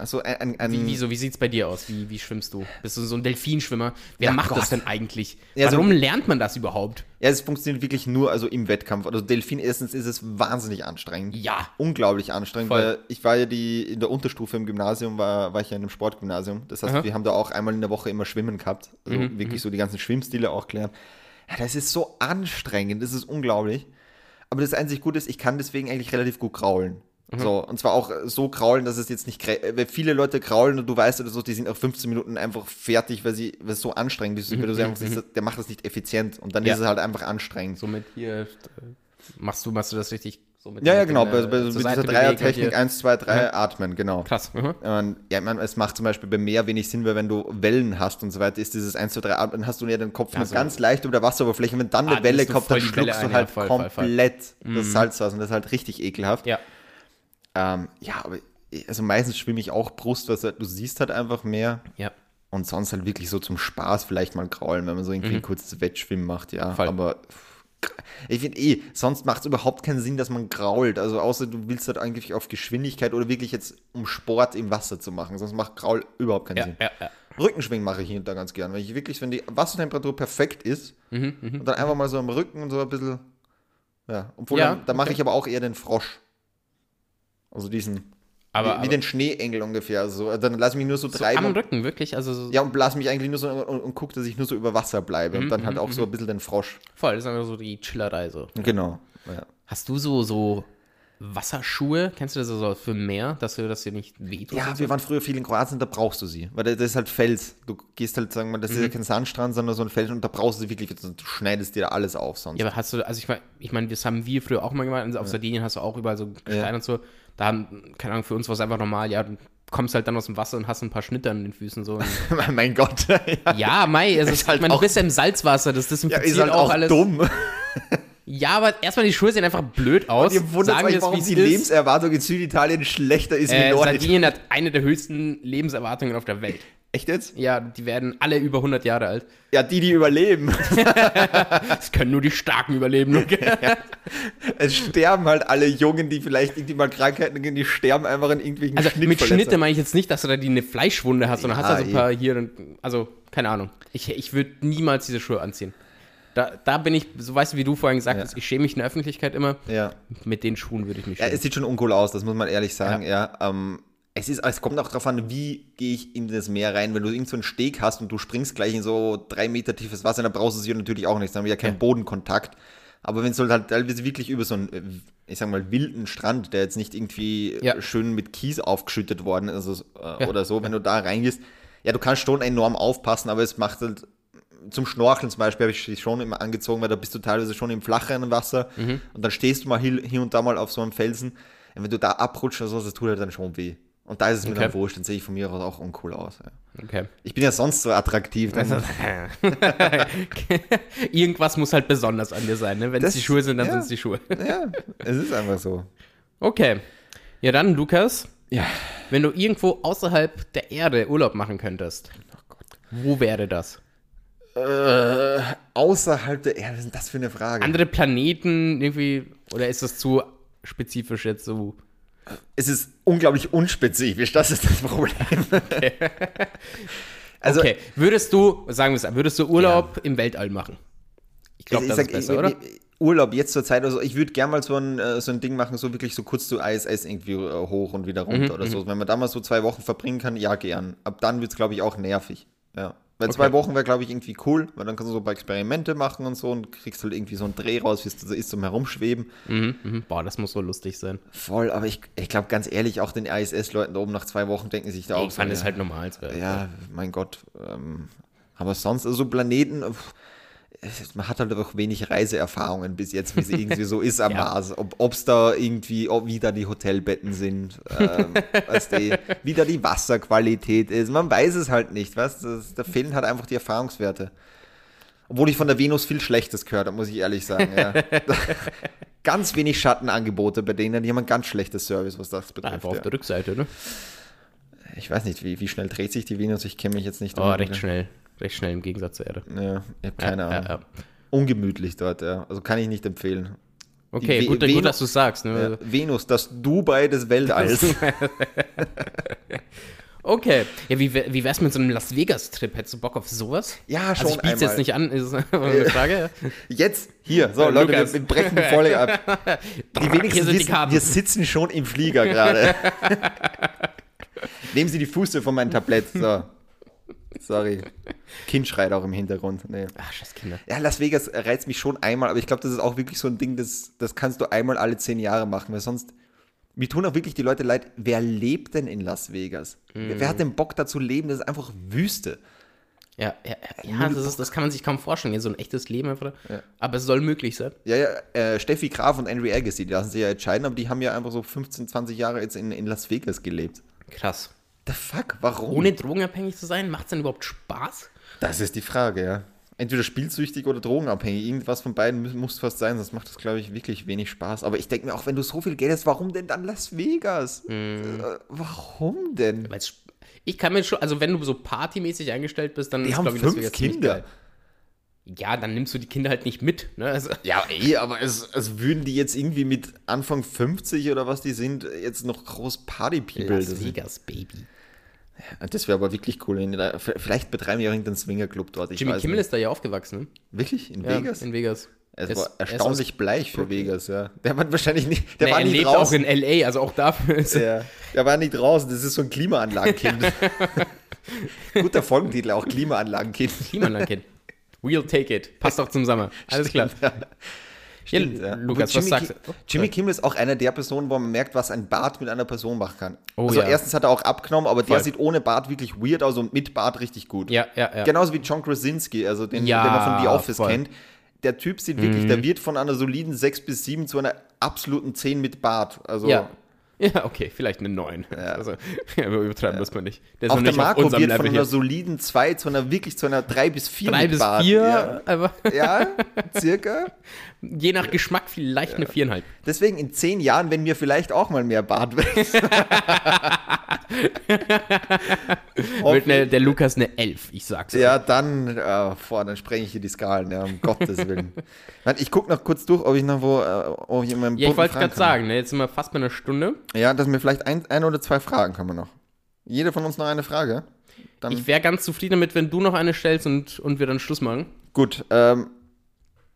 Also ein, ein, wie, wieso, wie sieht's bei dir aus? Wie, wie schwimmst du? Bist du so ein Delfinschwimmer? Wer Ja, macht Gott. das denn eigentlich? Ja, so- Warum lernt man das überhaupt? Ja, es funktioniert wirklich nur also im Wettkampf. Also Delfin erstens ist es wahnsinnig anstrengend. Ja. Unglaublich anstrengend, Voll. weil ich war ja die in der Unterstufe im Gymnasium, war, war ich ja in einem Sportgymnasium. Das heißt, Aha. Mhm, wir haben da auch einmal in der Woche immer Schwimmen gehabt. Also wirklich so die ganzen Schwimmstile auch klären. Ja, das ist so anstrengend, das ist unglaublich. Aber das einzig Gute ist, ich kann deswegen eigentlich relativ gut kraulen. Mhm. So, und zwar auch so kraulen, dass es jetzt nicht, krä- weil viele Leute kraulen und du weißt oder so, die sind nach 15 Minuten einfach fertig, weil sie, weil es so anstrengend ist. Weil du einfach siehst, der macht das nicht effizient und dann Mhm, Ja. ist es halt einfach anstrengend. So mit hier, äh, machst du, machst du das richtig So Ja, ja, genau. Bei, äh, bei, mit dieser Dreier-Technik hier- 1, 2, 3 Ja. atmen, genau. Krass. Mhm. Und, ja, ich meine, es macht zum Beispiel beim Meer wenig Sinn, weil wenn du Wellen hast und so weiter, ist dieses 1, 2, 3 Atmen, hast du ja den Kopf nur so. ganz leicht über der Wasseroberfläche. Und wenn dann Ah, eine Welle nimmst du kommt, voll dann die Welle schluckst du ein, halt ja, voll, voll, voll. komplett das Salzwasser und das ist halt richtig ekelhaft. Ja. Ähm, ja, aber also meistens schwimme ich auch Brustwasser. Du siehst halt einfach mehr. Ja. Und sonst halt wirklich so zum Spaß vielleicht mal kraulen, wenn man so irgendwie ein kurzes Wettschwimmen macht, ja. Mhm. Voll. Aber ich finde eh, sonst macht es überhaupt keinen Sinn, dass man grault. Also außer du willst halt eigentlich auf Geschwindigkeit oder wirklich jetzt um Sport im Wasser zu machen. Sonst macht Graul überhaupt keinen Ja, Sinn. ja, ja. Rückenschwingen mache ich hier und da ganz gern, weil ich wirklich, wenn die Wassertemperatur perfekt ist Mhm, und dann einfach mal so am Rücken und so ein bisschen, ja, obwohl Ja, dann, da mache okay. ich aber auch eher den Frosch. Also diesen, Aber, wie, wie aber den Schneeengel ungefähr. So. Dann lass ich mich nur so so treiben. am und- Rücken, wirklich? Also so ja, und lass mich eigentlich nur so und, und guck, dass ich nur so über Wasser bleibe und dann halt auch so ein bisschen den Frosch. voll, das ist einfach so die Chillerei so. Genau. Ja. Hast du so, so Wasserschuhe? Kennst du das so für Meer, dass du das dir nicht wehtut? Ja, so? wir waren früher viel in Kroatien, da brauchst du sie. Weil das ist halt Fels. Du gehst halt, sagen wir, mal, das ist ja kein Sandstrand, sondern so ein Fels und da brauchst du sie wirklich. Du schneidest dir da alles auf sonst. Ja, aber hast du, also ich meine, ich mein, das haben wir früher auch mal gemacht. Also auf Sardinien hast du auch überall so Gestein Ja. und so. Da haben, keine Ahnung, für uns war es einfach normal, ja, du kommst halt dann aus dem Wasser und hast ein paar Schnitte an den Füßen so. mein Gott. ja, ja, Mai, also Ist halt ich meine, du bist ja im Salzwasser, das ja, desinfiziert ist halt auch, auch alles. dumm. Ja, aber erstmal die Schuhe sehen einfach blöd aus. Ihr wundert Sagen euch, warum wie die ist. Lebenserwartung in Süditalien schlechter ist wie Äh, Nord. Sardinien hat eine der höchsten Lebenserwartungen auf der Welt. Echt jetzt? Ja, die werden alle über 100 Jahre alt. Ja, die, die überleben. Das können nur die Starken überleben. Okay? es sterben halt alle Jungen, die vielleicht irgendwie mal Krankheiten kriegen, die sterben einfach in irgendwelchen Also mit. Schnitte meine ich jetzt nicht, dass du da die eine Fleischwunde hast, sondern Ja, hast da so ein paar hier, und, also keine Ahnung. Ich, ich würde niemals diese Schuhe anziehen. Da, da bin ich, so weißt du, wie du vorhin gesagt hast, ich schäme mich in der Öffentlichkeit immer. Ja. Mit den Schuhen würde ich mich Ja, schämen. es sieht schon uncool aus, das muss man ehrlich sagen, ja. ähm, es, ist, es kommt auch darauf an, wie gehe ich in das Meer rein. Wenn du irgend so einen Steg hast und du springst gleich in so drei Meter tiefes Wasser, dann brauchst du sie natürlich auch nicht. Dann haben wir ja keinen Ja. Bodenkontakt. Aber wenn es halt teilweise wirklich über so einen, äh, ich sag mal, wilden Strand, der jetzt nicht irgendwie Ja. schön mit Kies aufgeschüttet worden ist also, äh, Ja. oder so, wenn du da reingehst, ja, du kannst schon enorm aufpassen, aber es macht halt zum Schnorcheln zum Beispiel habe ich sie schon immer angezogen, weil da bist du teilweise schon im flacheren Wasser Mhm. und dann stehst du mal hier, und da mal auf so einem Felsen. Und wenn du da abrutschst oder so, das tut halt dann schon weh. Und da ist es mir Okay. dann wurscht, dann sehe ich von mir aus auch uncool aus. Ja. Okay. Ich bin ja sonst so attraktiv. Dann, Irgendwas muss halt besonders an dir sein, ne? Wenn es die Schuhe sind, dann ja. sind es die Schuhe. ja, es ist einfach so. Okay. Ja, dann, Lukas, Ja. wenn du irgendwo außerhalb der Erde Urlaub machen könntest, wo wäre das? Äh, außerhalb der Erde, was ist denn das für eine Frage? Andere Planeten irgendwie, oder ist das zu spezifisch jetzt so? Es ist unglaublich unspezifisch, das ist das Problem. also, okay, würdest du, sagen wir es, würdest du Urlaub im Weltall machen? Ich glaube, das sag, ist besser, ich- oder? ich- Urlaub jetzt zur Zeit, also ich würde gerne mal so ein, äh, so ein Ding machen, so wirklich so kurz zu ISS irgendwie äh, hoch und wieder Mhm, runter oder so. Wenn man da mal so zwei Wochen verbringen kann, ja, gern. Ab dann wird es, glaube ich, auch nervig. Ja. Weil Okay. zwei Wochen wäre, glaube ich, irgendwie cool, weil dann kannst du so ein paar Experimente machen und so und kriegst halt irgendwie so einen Dreh raus, wie es so ist zum Herumschweben. Mhm, mhm. Boah, das muss so lustig sein. Voll, aber ich, ich glaube ganz ehrlich, auch den ISS-Leuten da oben nach zwei Wochen denken sich da auch so, ist ja, halt normal. so. ja, mein Gott. Ähm, aber sonst, also Planeten, pff, es- man hat halt auch wenig Reiseerfahrungen bis jetzt, wie es irgendwie so ist am Ja. Mars. Ob es da irgendwie, ob, wie da die Hotelbetten sind, ähm, was die, wie da die Wasserqualität ist. Man weiß es halt nicht, was? Das, da fehlen halt einfach die Erfahrungswerte. Obwohl ich von der Venus viel Schlechtes gehört habe, muss ich ehrlich sagen. Ja. ganz wenig Schattenangebote bei denen, die haben ein ganz schlechtes Service, was das betrifft. Einfach auf Ja. der Rückseite, ne? Ich weiß nicht, wie, wie schnell dreht sich die Venus, ich kenne mich jetzt nicht. Oh, um- recht schnell. Recht schnell im Gegensatz zur Erde. Ja, ich habe keine Ja, Ahnung. ja, ja. Ungemütlich dort, ja. Also kann ich nicht empfehlen. Okay, gut, gut, dass du sagst. Ne? Venus, das Dubai des Weltalls. Okay. Ja, wie, wie wär's mit so einem Las Vegas-Trip? Hättest du Bock auf sowas? ja, schon Also ich biete jetzt nicht an, ist eine Frage. Jetzt, hier, so Leute, wir, wir brechen die Folge ab. Die Hier wenigsten sind die wissen, Karten. wir sitzen schon im Flieger gerade. Nehmen Sie die Fuße von meinem Tablett. So. Sorry. Kind schreit auch im Hintergrund. Nee. Ach, scheiß Kinder. Ja, Las Vegas reizt mich schon einmal, aber ich glaube, das ist auch wirklich so ein Ding, das, das kannst du einmal alle zehn Jahre machen, weil sonst, mir tun auch wirklich die Leute leid, wer lebt denn in Las Vegas? Wer, wer hat denn Bock dazu leben? Das ist einfach Wüste. Ja, ja, ja das, ist, das kann man sich kaum vorstellen. So ein echtes Leben einfach. Ja. Aber es soll möglich sein. Ja, ja, äh, Steffi Graf und Henry Agassi, die lassen sich ja entscheiden, aber die haben ja einfach so 15, 20 Jahre jetzt in, in Las Vegas gelebt. Krass. The fuck, warum? Ohne drogenabhängig zu sein, macht es denn überhaupt Spaß? Das ist die Frage, ja. Entweder spielsüchtig oder drogenabhängig. Irgendwas von beiden muss fast sein, sonst macht das, glaube ich, wirklich wenig Spaß. Aber ich denke mir auch, wenn du so viel Geld hast, warum denn dann Las Vegas? Mm. Äh, warum denn? Ich kann mir schon, also wenn du so partymäßig eingestellt bist, dann die ist, glaube ich, Las Vegas Kinder. Ja, dann nimmst du die Kinder halt nicht mit. Ne? Also. Ja, eh, aber es, als würden die jetzt irgendwie mit Anfang 50 oder was die sind, jetzt noch groß Party-People. Las Vegas, Baby. Das wäre aber wirklich cool. Da, vielleicht betreiben wir irgendeinen Swingerclub dort. Jimmy Kimmel nicht. ist da ja aufgewachsen. Ne? Wirklich? In ja, Vegas? In Vegas. Es war erstaunlich bleich für Vegas, ja. Der war wahrscheinlich nicht. Der nee, war er nicht lebt draußen. auch in LA, also auch dafür ist ja, Der war nicht draußen, das ist so ein Klimaanlagenkind. Guter Folgentitel, auch Klimaanlagenkind. Klimaanlagenkind. We'll take it. Passt doch zum Sommer. Alles Stimmt, klar. Ja. Stimmt, ja. Lukas, Jimmy, was sagst du? Jimmy Kimmel ist auch einer der Personen, wo man merkt, was ein Bart mit einer Person machen kann. Oh, also ja. erstens hat er auch abgenommen, aber Voll. der sieht ohne Bart wirklich weird aus und mit Bart richtig gut. Ja, ja, ja. Genauso wie John Krasinski, also den, Ja, den man von The Office voll. Mhm. kennt. Der Typ sieht wirklich, der wird von einer soliden 6 bis 7 zu einer absoluten 10 mit Bart. Also Ja. Ja, okay, vielleicht eine 9. Also, ja, aber übertreiben muss man nicht. Der ist auch der nicht auf Marco unserem wird von einer soliden 2 zu einer wirklich zu einer 3 bis 4 Drei mit bis Bart. vier, aber Ja, ja circa. Je nach Geschmack vielleicht eine viereinhalb. Deswegen in 10 Jahren, wenn mir vielleicht auch mal mehr Bart wächst. Wird ne, der Lukas eine 11, ich sag's. Ja, dann, äh, boah, dann sprenge ich hier die Skalen, ja, um Gottes Willen. Ich gucke noch kurz durch, ob ich noch wo, äh, ob ich in meinem Ja, ich wollte gerade sagen, ne, jetzt sind wir fast bei einer Stunde. Ja, dass mir vielleicht ein, ein oder zwei Fragen kann man noch. Jeder von uns noch eine Frage. Dann, Ich wäre ganz zufrieden damit, wenn du noch eine stellst und, und wir dann Schluss machen. gut, ähm,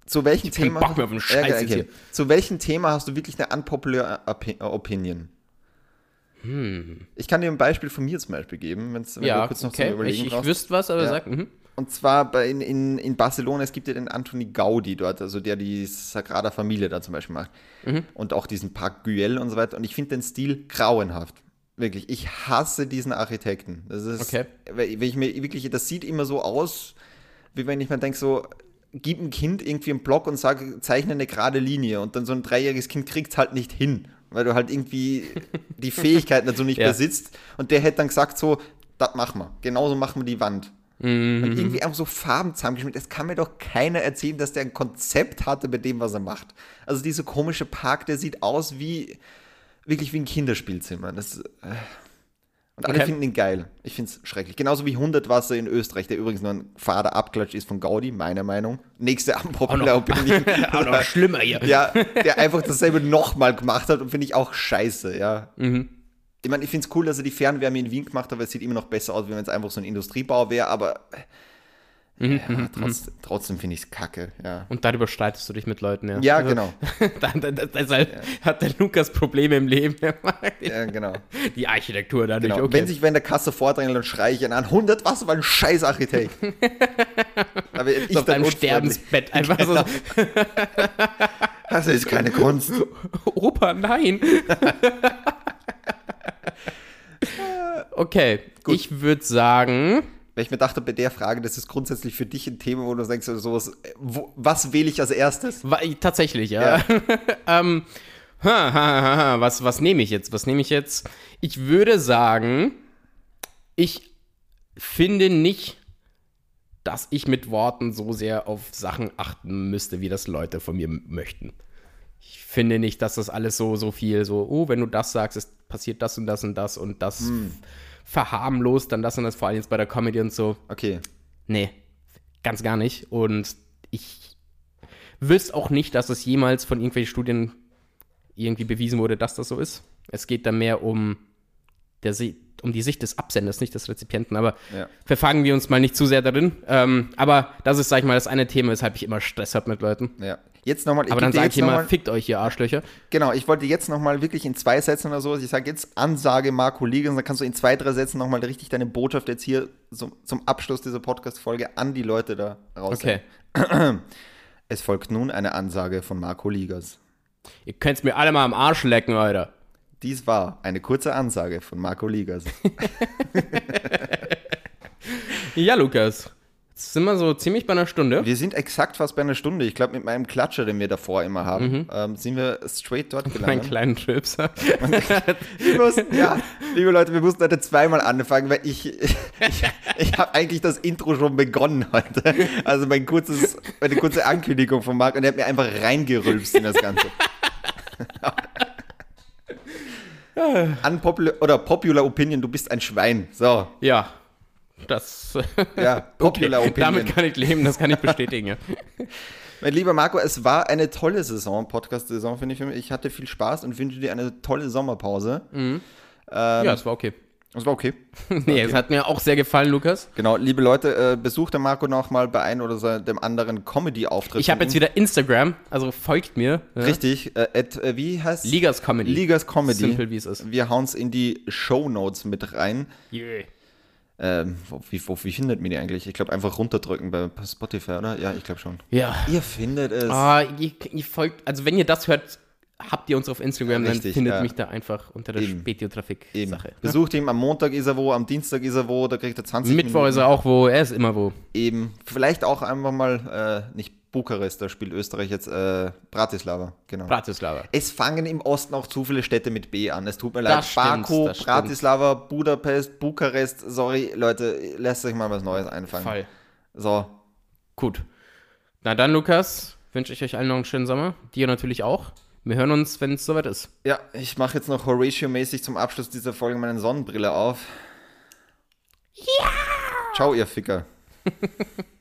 zu welchem keinen Thema? Bock mehr auf den Scheiß Ja, hier. Zu welchem Thema hast du wirklich eine unpopular Opi- Opinion? Ich kann dir ein Beispiel von mir zum Beispiel geben, wenn Hm. ja, du kurz noch okay. zum Überlegen Ich, ich wüsste was, aber Ja. sag, mhm. Und zwar bei, in, in, in Barcelona, es gibt ja den Anthony Gaudi dort, also der die Sagrada Familie da zum Beispiel macht. Mhm. Und auch diesen Park Güell und so weiter. Und ich finde den Stil grauenhaft. Wirklich. Ich hasse diesen Architekten. Das ist, Okay. wenn ich mir wirklich, das sieht immer so aus, wie wenn ich mir denke, so, gib ein Kind irgendwie einen Block und sag, zeichne eine gerade Linie. Und dann so ein dreijähriges Kind kriegt es halt nicht hin, weil du halt irgendwie die Fähigkeiten dazu nicht Ja. besitzt. Und der hätte dann gesagt, so, das machen wir. Genauso machen wir die Wand. Mhm. Und irgendwie einfach so Farben zusammengeschmiert. Es kann mir doch keiner erzählen, dass der ein Konzept hatte mit dem, was er macht. Also dieser komische Park, der sieht aus wie wirklich wie ein Kinderspielzimmer. Das, äh, und alle Okay. finden ihn geil. Ich finde es schrecklich. Genauso wie Hundertwasser in Österreich, der übrigens nur ein fader Abklatsch ist von Gaudi, meiner Meinung. Nächste unpopular Opinion. Auch noch schlimmer hier. ja, der einfach dasselbe nochmal gemacht hat und finde ich auch scheiße, ja. Ich meine, ich finde es cool, dass er die Fernwärme in Wien gemacht hat, weil es sieht immer noch besser aus, wie wenn es einfach so ein Industriebau wäre, aber ja, trotz, trotzdem finde ich es kacke, ja. Und darüber streitest du dich mit Leuten, ja. Ja, Also, genau. deshalb hat der Lukas Probleme im Leben. Ja, genau. Die Architektur da genau. okay. Wenn sich wer in der Kasse vordrängt, dann schreie ich ihn an, 100, was für ein scheiß Architekt. aber ich So auf deinem. Sterbensbett einfach so, Das ist keine Kunst. Opa, nein. okay, ich würde sagen, Weil ich mir dachte, bei der Frage, das ist grundsätzlich für dich ein Thema, wo du denkst, oder sowas, äh, wo, was wähle ich als erstes? tatsächlich, ja. ähm, ha, ha, ha, was, was nehme ich jetzt? Was nehme ich jetzt? Ich würde sagen, ich finde nicht, dass ich mit Worten so sehr auf Sachen achten müsste, wie das Leute von mir möchten. Ich finde nicht, dass das alles so, so viel so, oh, wenn du das sagst, es passiert das und das und das und das verharmlost, dann das und das, vor allem jetzt bei der Comedy und so. Okay. Nee, ganz gar nicht. Und ich wüsste auch nicht, dass es jemals von irgendwelchen Studien irgendwie bewiesen wurde, dass das so ist. Es geht da mehr um, der, um die Sicht des Absenders, nicht des Rezipienten. Aber Ja. verfangen wir uns mal nicht zu sehr darin. Ähm, aber das ist, sag ich mal, das eine Thema, weshalb ich immer Stress habe mit Leuten. Ja. Jetzt nochmal, Aber dann sage ich immer, fickt euch, ihr Arschlöcher. genau, ich wollte jetzt nochmal wirklich in zwei Sätzen oder so, ich sage jetzt Ansage Marco Ligens, dann kannst du in zwei, drei Sätzen nochmal richtig deine Botschaft jetzt hier zum, zum Abschluss dieser Podcast-Folge an die Leute da raus. Okay. Es folgt nun eine Ansage von Marco Ligas. Ihr könnt's mir alle mal am Arsch lecken, Alter. Dies war eine kurze Ansage von Marco Ligas. Ja, Lukas. Sind wir so ziemlich bei einer Stunde. Wir sind exakt fast bei einer Stunde. Ich glaube, mit meinem Klatscher, den wir davor immer haben, ähm, sind wir straight dort Meinen gelandet. kleinen Tripser. Ja, liebe Leute, wir mussten heute zweimal anfangen, weil ich, ich, ich habe eigentlich das Intro schon begonnen heute. Also mein kurzes, meine kurze Ankündigung von Marc und er hat mir einfach reingerülpst in das Ganze. Unpopular oder Popular Opinion, du bist ein Schwein. So, ja. Das. ja, Popular okay, Opinion. damit kann ich leben, das kann ich bestätigen. Ja. Mein lieber Marco, es war eine tolle Saison, Podcast-Saison, finde ich. Ich hatte viel Spaß und wünsche dir eine tolle Sommerpause. Mhm. ja, es war okay. Das war okay. Nee, es hat mir auch sehr gefallen, Lukas. Genau, liebe Leute, äh, besucht der Marco noch mal bei einem oder so dem anderen Comedy-Auftritt. Ich habe jetzt wieder Instagram, also folgt mir. Ja? Richtig, äh, at, äh, wie heißt Ligas Comedy. Ligas Comedy. Simpel, wie es ist. Wir hauen es in die Show Notes mit rein. Yeah. Ähm, wo, wie, wo, wie findet man die eigentlich? Ich glaube, einfach runterdrücken bei Spotify, oder? Ja, ich glaube schon. Ja. Ihr findet es. Ah, ihr, ihr folgt, also wenn ihr das hört, habt ihr uns auf Instagram, Richtig, dann findet ja. mich da einfach unter der. Eben. Besucht ihn, am Montag ist er wo, am Dienstag ist er wo, da kriegt er 20 Mittwoch ist er auch wo, er ist immer wo. Eben. Vielleicht auch einfach mal, äh, nicht Bukarest, da spielt Österreich jetzt, äh, Bratislava, genau. Bratislava. Es fangen im Osten auch zu viele Städte mit B an. Es tut mir leid. Das stimmt, Baku, das stimmt. Bratislava, Budapest, Bukarest. Sorry, Leute, lasst euch mal was Neues einfangen. Fall. So, Gut. Na dann, Lukas, wünsche ich euch allen noch einen schönen Sommer. Dir natürlich auch. Wir hören uns, wenn es soweit ist. ja, ich mache jetzt noch Horatio-mäßig zum Abschluss dieser Folge meine Sonnenbrille auf. Ja! Ciao, ihr Ficker.